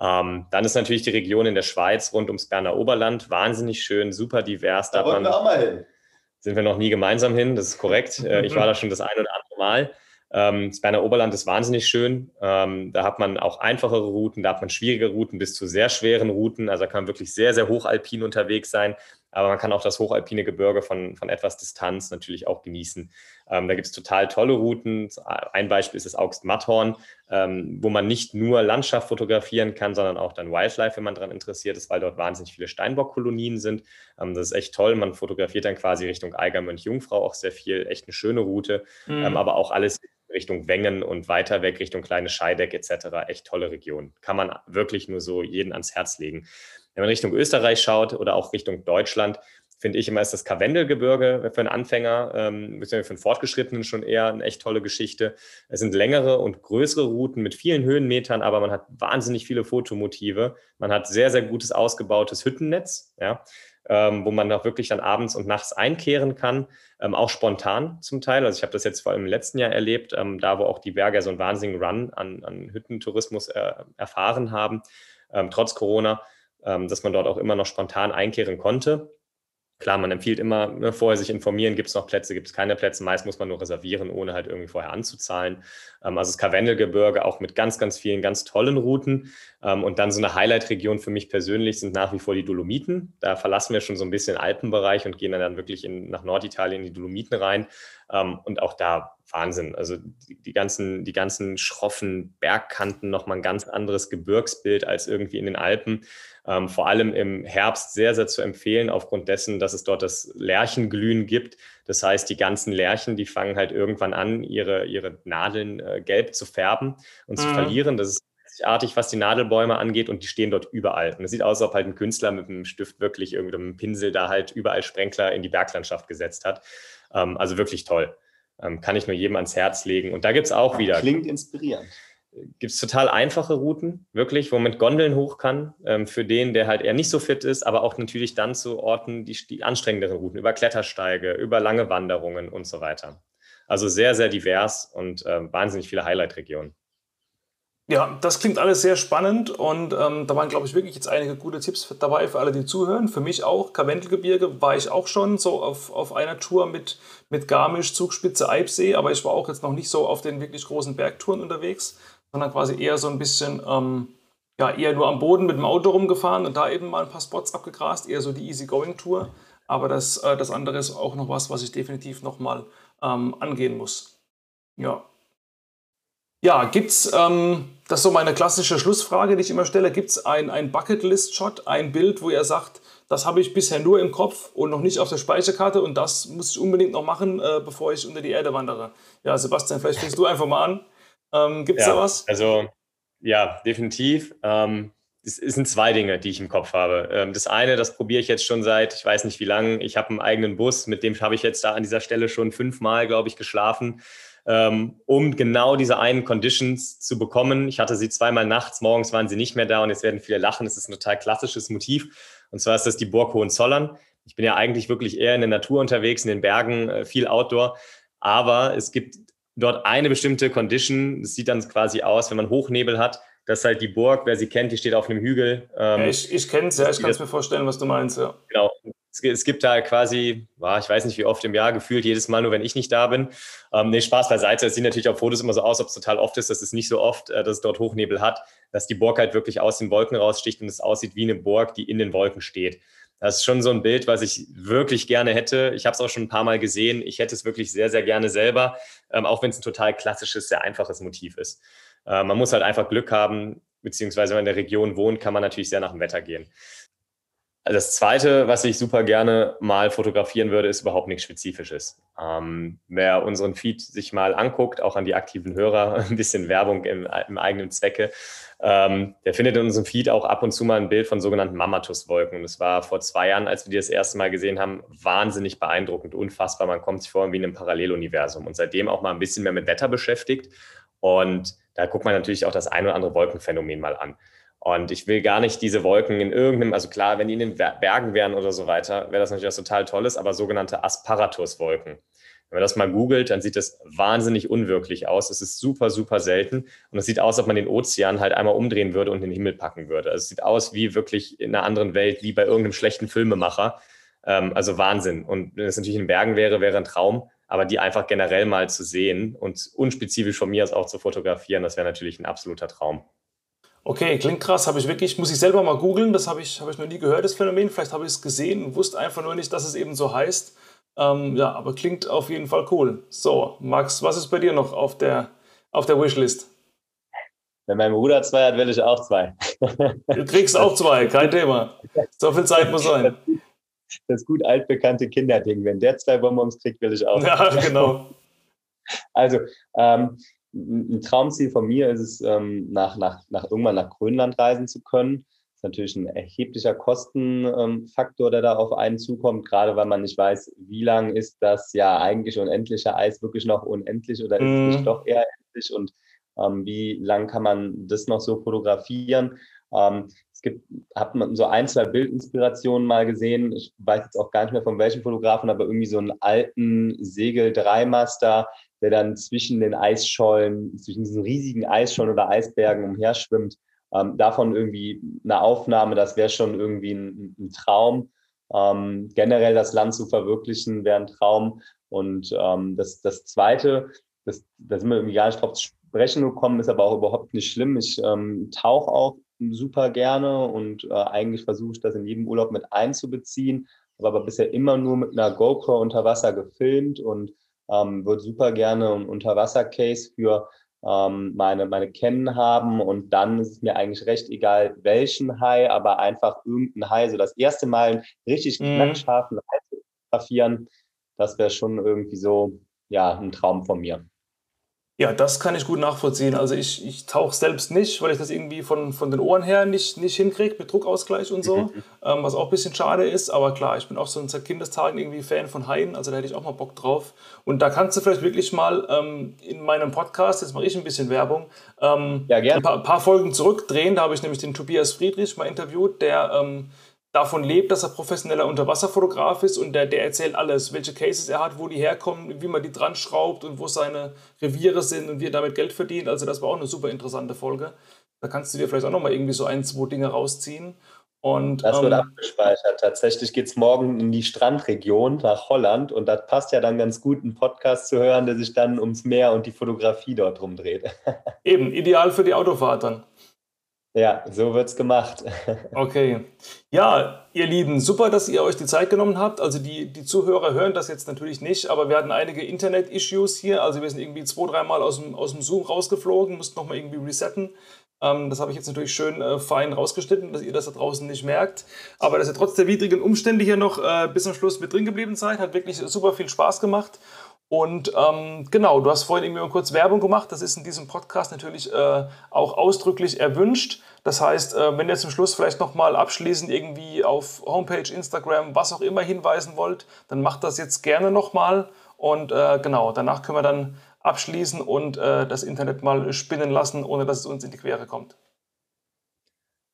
Ähm, dann ist natürlich die Region in der Schweiz rund ums Berner Oberland wahnsinnig schön, super divers. Da, da wollten wir auch mal hin. Sind wir noch nie gemeinsam hin, das ist korrekt. Äh, ich war da schon das ein oder andere Mal. Ähm, das Berner Oberland ist wahnsinnig schön. Ähm, da hat man auch einfachere Routen, da hat man schwierige Routen bis zu sehr schweren Routen. Also da kann man wirklich sehr, sehr hochalpin unterwegs sein. Aber man kann auch das hochalpine Gebirge von, von etwas Distanz natürlich auch genießen. Ähm, da gibt es total tolle Routen. Ein Beispiel ist das Augst-Matthorn, ähm, wo man nicht nur Landschaft fotografieren kann, sondern auch dann Wildlife, wenn man daran interessiert ist, weil dort wahnsinnig viele Steinbock-Kolonien sind. Ähm, das ist echt toll. Man fotografiert dann quasi Richtung Eigermönch-Jungfrau auch sehr viel. Echt eine schöne Route. Mhm. Ähm, aber auch alles Richtung Wengen und weiter weg Richtung Kleine Scheideck etc. Echt tolle Region. Kann man wirklich nur so jeden ans Herz legen. Wenn man Richtung Österreich schaut oder auch Richtung Deutschland, finde ich immer, ist das Karwendelgebirge für einen Anfänger, ähm, für einen Fortgeschrittenen schon eher eine echt tolle Geschichte. Es sind längere und größere Routen mit vielen Höhenmetern, aber man hat wahnsinnig viele Fotomotive. Man hat sehr, sehr gutes ausgebautes Hüttennetz, ja, ähm, wo man auch wirklich dann abends und nachts einkehren kann, ähm, auch spontan zum Teil. Also ich habe das jetzt vor allem im letzten Jahr erlebt, ähm, da wo auch die Berger so einen wahnsinnigen Run an, an Hüttentourismus äh, erfahren haben, ähm, trotz Corona ähm, dass man dort auch immer noch spontan einkehren konnte. Klar, man empfiehlt immer, ne, vorher sich informieren, gibt es noch Plätze, gibt es keine Plätze. Meist muss man nur reservieren, ohne halt irgendwie vorher anzuzahlen. Ähm, also das Karwendelgebirge auch mit ganz, ganz vielen ganz tollen Routen. Ähm, und dann so eine Highlight-Region für mich persönlich sind nach wie vor die Dolomiten. Da verlassen wir schon so ein bisschen Alpenbereich und gehen dann, dann wirklich in, nach Norditalien in die Dolomiten rein. Ähm, und auch da Wahnsinn. Also die, die, ganzen, die ganzen schroffen Bergkanten, nochmal ein ganz anderes Gebirgsbild als irgendwie in den Alpen. Ähm, vor allem im Herbst sehr, sehr zu empfehlen, aufgrund dessen, dass es dort das Lärchenglühen gibt. Das heißt, die ganzen Lärchen, die fangen halt irgendwann an, ihre, ihre Nadeln äh, gelb zu färben und mhm. zu verlieren. Das ist einzigartig, was die Nadelbäume angeht und die stehen dort überall. Und es sieht aus, als ob halt ein Künstler mit einem Stift wirklich irgendwie mit einem Pinsel da halt überall Sprenkler in die Berglandschaft gesetzt hat. Ähm, also wirklich toll. Ähm, kann ich nur jedem ans Herz legen. Und da gibt es auch wieder. Klingt inspirierend. Gibt es total einfache Routen, wirklich, wo man mit Gondeln hoch kann, ähm, für den, der halt eher nicht so fit ist, aber auch natürlich dann zu Orten, die, die anstrengenderen Routen, über Klettersteige, über lange Wanderungen und so weiter. Also sehr, sehr divers und äh, wahnsinnig viele Highlight-Regionen. Ja, das klingt alles sehr spannend und ähm, da waren, glaube ich, wirklich jetzt einige gute Tipps dabei für alle, die zuhören. Für mich auch. Karwendelgebirge war ich auch schon so auf, auf einer Tour mit, mit Garmisch, Zugspitze, Eibsee, aber ich war auch jetzt noch nicht so auf den wirklich großen Bergtouren unterwegs, sondern quasi eher so ein bisschen, ähm, ja, eher nur am Boden mit dem Auto rumgefahren und da eben mal ein paar Spots abgegrast, eher so die Easy-Going-Tour. Aber das, äh, das andere ist auch noch was, was ich definitiv nochmal ähm, angehen muss. Ja. Ja, gibt's, ähm, das ist so meine klassische Schlussfrage, die ich immer stelle, gibt es ein, ein Bucketlist-Shot, ein Bild, wo ihr sagt, Das habe ich bisher nur im Kopf und noch nicht auf der Speicherkarte und das muss ich unbedingt noch machen, äh, bevor ich unter die Erde wandere. Ja, Sebastian, vielleicht fängst du einfach mal an. Ähm, Gibt es ja, da was? Also, ja, definitiv. Ähm, es sind zwei Dinge, die ich im Kopf habe. Ähm, das eine, das probiere ich jetzt schon seit, ich weiß nicht wie lange. Ich habe einen eigenen Bus, mit dem habe ich jetzt da an dieser Stelle schon fünfmal, glaube ich, geschlafen, ähm, um genau diese einen Conditions zu bekommen. Ich hatte sie zweimal nachts, morgens waren sie nicht mehr da und jetzt werden viele lachen. Es ist ein total klassisches Motiv. Und zwar ist das die Burg Hohenzollern. Ich bin ja eigentlich wirklich eher in der Natur unterwegs, in den Bergen, äh, viel Outdoor. Aber es gibt dort eine bestimmte Condition. Das sieht dann quasi aus, wenn man Hochnebel hat. Das ist halt die Burg, wer sie kennt, die steht auf einem Hügel. Ähm, ich ich kenne es, ja, ich kann es mir vorstellen, was du meinst. Ja. Genau. Es, es gibt da quasi, ich weiß nicht wie oft im Jahr, gefühlt jedes Mal, nur wenn ich nicht da bin. Ähm, nee, Spaß beiseite. Es sieht natürlich auf Fotos immer so aus, ob es total oft ist. Das ist nicht so oft, äh, dass es dort Hochnebel hat, dass die Burg halt wirklich aus den Wolken raussticht und es aussieht wie eine Burg, die in den Wolken steht. Das ist schon so ein Bild, was ich wirklich gerne hätte. Ich habe es auch schon ein paar Mal gesehen. Ich hätte es wirklich sehr, sehr gerne selber, ähm, auch wenn es ein total klassisches, sehr einfaches Motiv ist. Äh, man muss halt einfach Glück haben, beziehungsweise wenn man in der Region wohnt, kann man natürlich sehr nach dem Wetter gehen. Das Zweite, was ich super gerne mal fotografieren würde, ist überhaupt nichts Spezifisches. Ähm, wer unseren Feed sich mal anguckt, auch an die aktiven Hörer, (laughs) ein bisschen Werbung im, im eigenen Zwecke, ähm, der findet in unserem Feed auch ab und zu mal ein Bild von sogenannten Mammatuswolken. Und es war vor zwei Jahren, als wir die das erste Mal gesehen haben, wahnsinnig beeindruckend, unfassbar. Man kommt sich vor wie in einem Paralleluniversum und seitdem auch mal ein bisschen mehr mit Wetter beschäftigt. Und da guckt man natürlich auch das ein oder andere Wolkenphänomen mal an. Und ich will gar nicht diese Wolken in irgendeinem, also klar, wenn die in den Bergen wären oder so weiter, wäre das natürlich was total Tolles, aber sogenannte Asparatuswolken. Wenn man das mal googelt, dann sieht das wahnsinnig unwirklich aus. Es ist super, super selten. Und es sieht aus, als ob man den Ozean halt einmal umdrehen würde und in den Himmel packen würde. Also es sieht aus wie wirklich in einer anderen Welt, wie bei irgendeinem schlechten Filmemacher. Ähm, also Wahnsinn. Und wenn es natürlich in den Bergen wäre, wäre ein Traum. Aber die einfach generell mal zu sehen und unspezifisch von mir aus auch zu fotografieren, das wäre natürlich ein absoluter Traum. Okay, klingt krass. Habe ich wirklich, muss ich selber mal googeln. Das habe ich, habe ich noch nie gehört, das Phänomen. Vielleicht habe ich es gesehen und wusste einfach nur nicht, dass es eben so heißt. Ähm, ja, aber klingt auf jeden Fall cool. So, Max, was ist bei dir noch auf der, auf der Wishlist? Wenn mein Bruder zwei hat, will ich auch zwei. Du kriegst auch zwei, kein Thema. So viel Zeit muss sein. Das gut altbekannte Kinderding. Wenn der zwei Bonbons kriegt, will ich auch. Ja, genau. Also, ähm, ein Traumziel von mir ist es, ähm, nach, nach, nach irgendwann nach Grönland reisen zu können. Das ist natürlich ein erheblicher Kostenfaktor, der da auf einen zukommt, gerade weil man nicht weiß, wie lang ist das ja eigentlich unendliche Eis wirklich noch unendlich oder ist es nicht mhm. doch eher endlich und ähm, wie lang kann man das noch so fotografieren. Ähm, es gibt, habe man so ein, zwei Bildinspirationen mal gesehen. Ich weiß jetzt auch gar nicht mehr von welchen Fotografen, aber irgendwie so einen alten Segel-Dreimaster, der dann zwischen den Eisschollen, zwischen diesen riesigen Eisschollen oder Eisbergen umherschwimmt. Ähm, davon irgendwie eine Aufnahme, das wäre schon irgendwie ein, ein Traum. Ähm, generell das Land zu verwirklichen, wäre ein Traum. Und ähm, das, das Zweite, das, da sind wir irgendwie gar nicht drauf zu sprechen gekommen, ist aber auch überhaupt nicht schlimm. Ich ähm, tauche auch super gerne und äh, eigentlich versuche ich das in jedem Urlaub mit einzubeziehen, aber bisher immer nur mit einer GoPro unter Wasser gefilmt und ähm, würde super gerne ein Unterwasser-Case für ähm, meine, meine Kennen haben und dann ist es mir eigentlich recht egal, welchen Hai, aber einfach irgendein Hai, so das erste Mal einen richtig mhm. knackscharfen Hai zu fotografieren, das wäre schon irgendwie so, ja, ein Traum von mir. Ja, das kann ich gut nachvollziehen. Also ich, ich tauche selbst nicht, weil ich das irgendwie von, von den Ohren her nicht, nicht hinkriege mit Druckausgleich und so, mhm. ähm, was auch ein bisschen schade ist. Aber klar, ich bin auch so seit Kindestagen irgendwie Fan von Haien, also da hätte ich auch mal Bock drauf. Und da kannst du vielleicht wirklich mal ähm, in meinem Podcast, jetzt mache ich ein bisschen Werbung, ähm, ja, ein paar, paar, Folgen zurückdrehen. Da habe ich nämlich den Tobias Friedrich mal interviewt, der ähm, davon lebt, dass er professioneller Unterwasserfotograf ist und der, der erzählt alles, welche Cases er hat, wo die herkommen, wie man die dran schraubt und wo seine Reviere sind und wie er damit Geld verdient. Also das war auch eine super interessante Folge. Da kannst du dir vielleicht auch nochmal irgendwie so ein, zwei Dinge rausziehen. Und, das wird ähm, abgespeichert. Tatsächlich geht es morgen in die Strandregion nach Holland und das passt ja dann ganz gut, einen Podcast zu hören, der sich dann ums Meer und die Fotografie dort rumdreht. (laughs) Eben, ideal für die Autofahrt dann. Ja, so wird es gemacht. (laughs) okay. Ja, ihr Lieben, super, dass ihr euch die Zeit genommen habt. Also die, die Zuhörer hören das jetzt natürlich nicht, aber wir hatten einige Internet-Issues hier. Also wir sind irgendwie zwei, dreimal aus dem, aus dem Zoom rausgeflogen, mussten nochmal irgendwie resetten. Ähm, das habe ich jetzt natürlich schön äh, fein rausgeschnitten, dass ihr das da draußen nicht merkt. Aber dass ihr trotz der widrigen Umstände hier noch äh, bis zum Schluss mit drin geblieben seid, hat wirklich super viel Spaß gemacht. Und ähm, genau, du hast vorhin irgendwie mal kurz Werbung gemacht. Das ist in diesem Podcast natürlich äh, auch ausdrücklich erwünscht. Das heißt, äh, wenn ihr zum Schluss vielleicht nochmal abschließend irgendwie auf Homepage, Instagram, was auch immer hinweisen wollt, dann macht das jetzt gerne nochmal. Und äh, genau, danach können wir dann abschließen und äh, das Internet mal spinnen lassen, ohne dass es uns in die Quere kommt.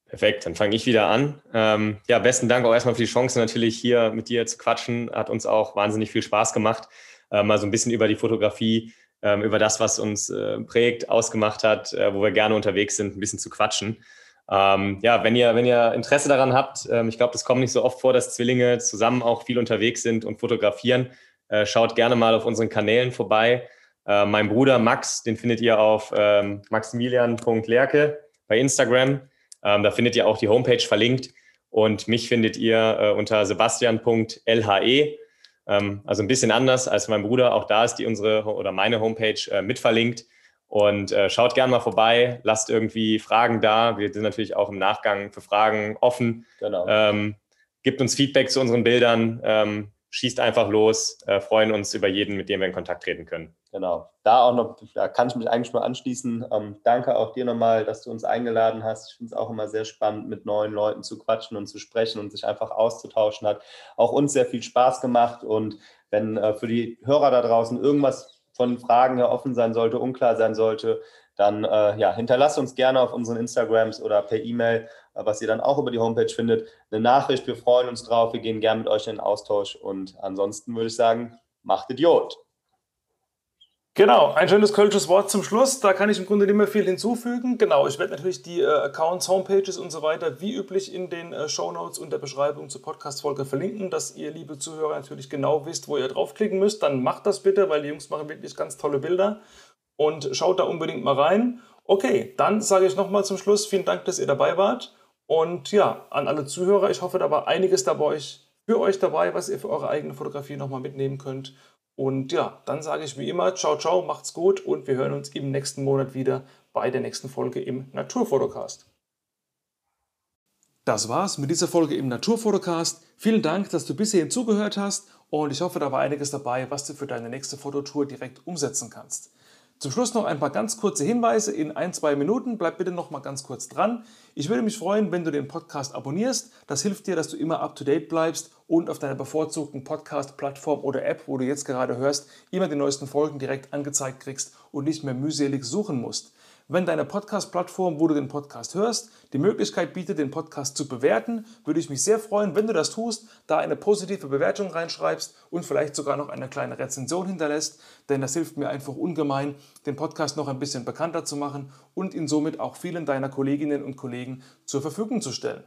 Perfekt, dann fange ich wieder an. Ähm, ja, besten Dank auch erstmal für die Chance, natürlich hier mit dir zu quatschen. Hat uns auch wahnsinnig viel Spaß gemacht, äh, mal so ein bisschen über die Fotografie, äh, über das, was uns äh, prägt, ausgemacht hat, äh, wo wir gerne unterwegs sind, ein bisschen zu quatschen. Ähm, ja, wenn ihr, wenn ihr Interesse daran habt, ähm, ich glaube, das kommt nicht so oft vor, dass Zwillinge zusammen auch viel unterwegs sind und fotografieren. Äh, schaut gerne mal auf unseren Kanälen vorbei. Äh, mein Bruder Max, den findet ihr auf ähm, maximilian.lerke bei Instagram. Ähm, da findet ihr auch die Homepage verlinkt. Und mich findet ihr äh, unter sebastian.lhe. Ähm, also ein bisschen anders als mein Bruder. Auch da ist die unsere oder meine Homepage äh, mit verlinkt. Und äh, schaut gerne mal vorbei, lasst irgendwie Fragen da. Wir sind natürlich auch im Nachgang für Fragen offen. Genau. Ähm, gibt uns Feedback zu unseren Bildern. Ähm, schießt einfach los, äh, freuen uns über jeden, mit dem wir in Kontakt treten können. Genau. Da auch noch, da kann ich mich eigentlich nur anschließen. Ähm, danke auch dir nochmal, dass du uns eingeladen hast. Ich finde es auch immer sehr spannend, mit neuen Leuten zu quatschen und zu sprechen und sich einfach auszutauschen. Hat auch uns sehr viel Spaß gemacht. Und wenn äh, für die Hörer da draußen irgendwas von Fragen her offen sein sollte, unklar sein sollte, dann äh, ja, hinterlasst uns gerne auf unseren Instagrams oder per E-Mail, äh, was ihr dann auch über die Homepage findet, eine Nachricht. Wir freuen uns drauf. Wir gehen gerne mit euch in den Austausch. Und ansonsten würde ich sagen, macht Idiot. Genau, ein schönes kölsches Wort zum Schluss. Da kann ich im Grunde nicht mehr viel hinzufügen. Genau, ich werde natürlich die äh, Accounts, Homepages und so weiter wie üblich in den äh, Show Notes und der Beschreibung zur Podcast-Folge verlinken, dass ihr, liebe Zuhörer, natürlich genau wisst, wo ihr draufklicken müsst. Dann macht das bitte, weil die Jungs machen wirklich ganz tolle Bilder. Und schaut da unbedingt mal rein. Okay, dann sage ich nochmal zum Schluss vielen Dank, dass ihr dabei wart. Und ja, an alle Zuhörer, ich hoffe, da war einiges dabei für euch dabei, was ihr für eure eigene Fotografie nochmal mitnehmen könnt. Und ja, dann sage ich wie immer, ciao, ciao, macht's gut und wir hören uns im nächsten Monat wieder bei der nächsten Folge im Naturfotocast. Das war's mit dieser Folge im Naturfotocast. Vielen Dank, dass du bis hierhin zugehört hast und ich hoffe, da war einiges dabei, was du für deine nächste Fototour direkt umsetzen kannst. Zum Schluss noch ein paar ganz kurze Hinweise in ein, zwei Minuten. Bleib bitte noch mal ganz kurz dran. Ich würde mich freuen, wenn du den Podcast abonnierst. Das hilft dir, dass du immer up to date bleibst und auf deiner bevorzugten Podcast-Plattform oder App, wo du jetzt gerade hörst, immer die neuesten Folgen direkt angezeigt kriegst und nicht mehr mühselig suchen musst. Wenn deine Podcast-Plattform, wo du den Podcast hörst, die Möglichkeit bietet, den Podcast zu bewerten, würde ich mich sehr freuen, wenn du das tust, da eine positive Bewertung reinschreibst und vielleicht sogar noch eine kleine Rezension hinterlässt, denn das hilft mir einfach ungemein, den Podcast noch ein bisschen bekannter zu machen und ihn somit auch vielen deiner Kolleginnen und Kollegen zur Verfügung zu stellen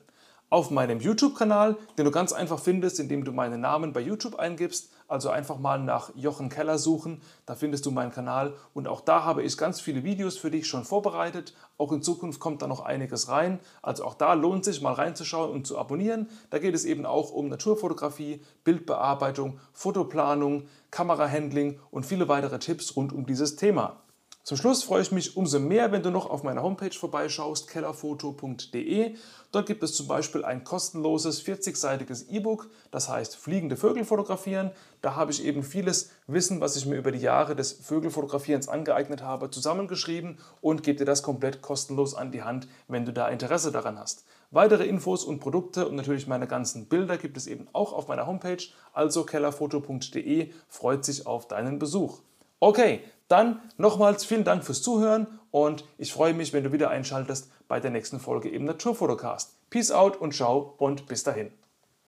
auf meinem YouTube-Kanal, den du ganz einfach findest, indem du meinen Namen bei YouTube eingibst. Also einfach mal nach Jochen Keller suchen, da findest du meinen Kanal und auch da habe ich ganz viele Videos für dich schon vorbereitet. Auch in Zukunft kommt da noch einiges rein. Also auch da lohnt sich mal reinzuschauen und zu abonnieren. Da geht es eben auch um Naturfotografie, Bildbearbeitung, Fotoplanung, Kamerahandling und viele weitere Tipps rund um dieses Thema. Zum Schluss freue ich mich umso mehr, wenn du noch auf meiner Homepage vorbeischaust, kellerfoto.de. Dort gibt es zum Beispiel ein kostenloses 40-seitiges E-Book, das heißt Fliegende Vögel fotografieren. Da habe ich eben vieles Wissen, was ich mir über die Jahre des Vögelfotografierens angeeignet habe, zusammengeschrieben und gebe dir das komplett kostenlos an die Hand, wenn du da Interesse daran hast. Weitere Infos und Produkte und natürlich meine ganzen Bilder gibt es eben auch auf meiner Homepage, also kellerfoto.de, freut sich auf deinen Besuch. Okay, dann nochmals vielen Dank fürs Zuhören und ich freue mich, wenn du wieder einschaltest bei der nächsten Folge im Naturfotocast. Peace out und ciao und bis dahin.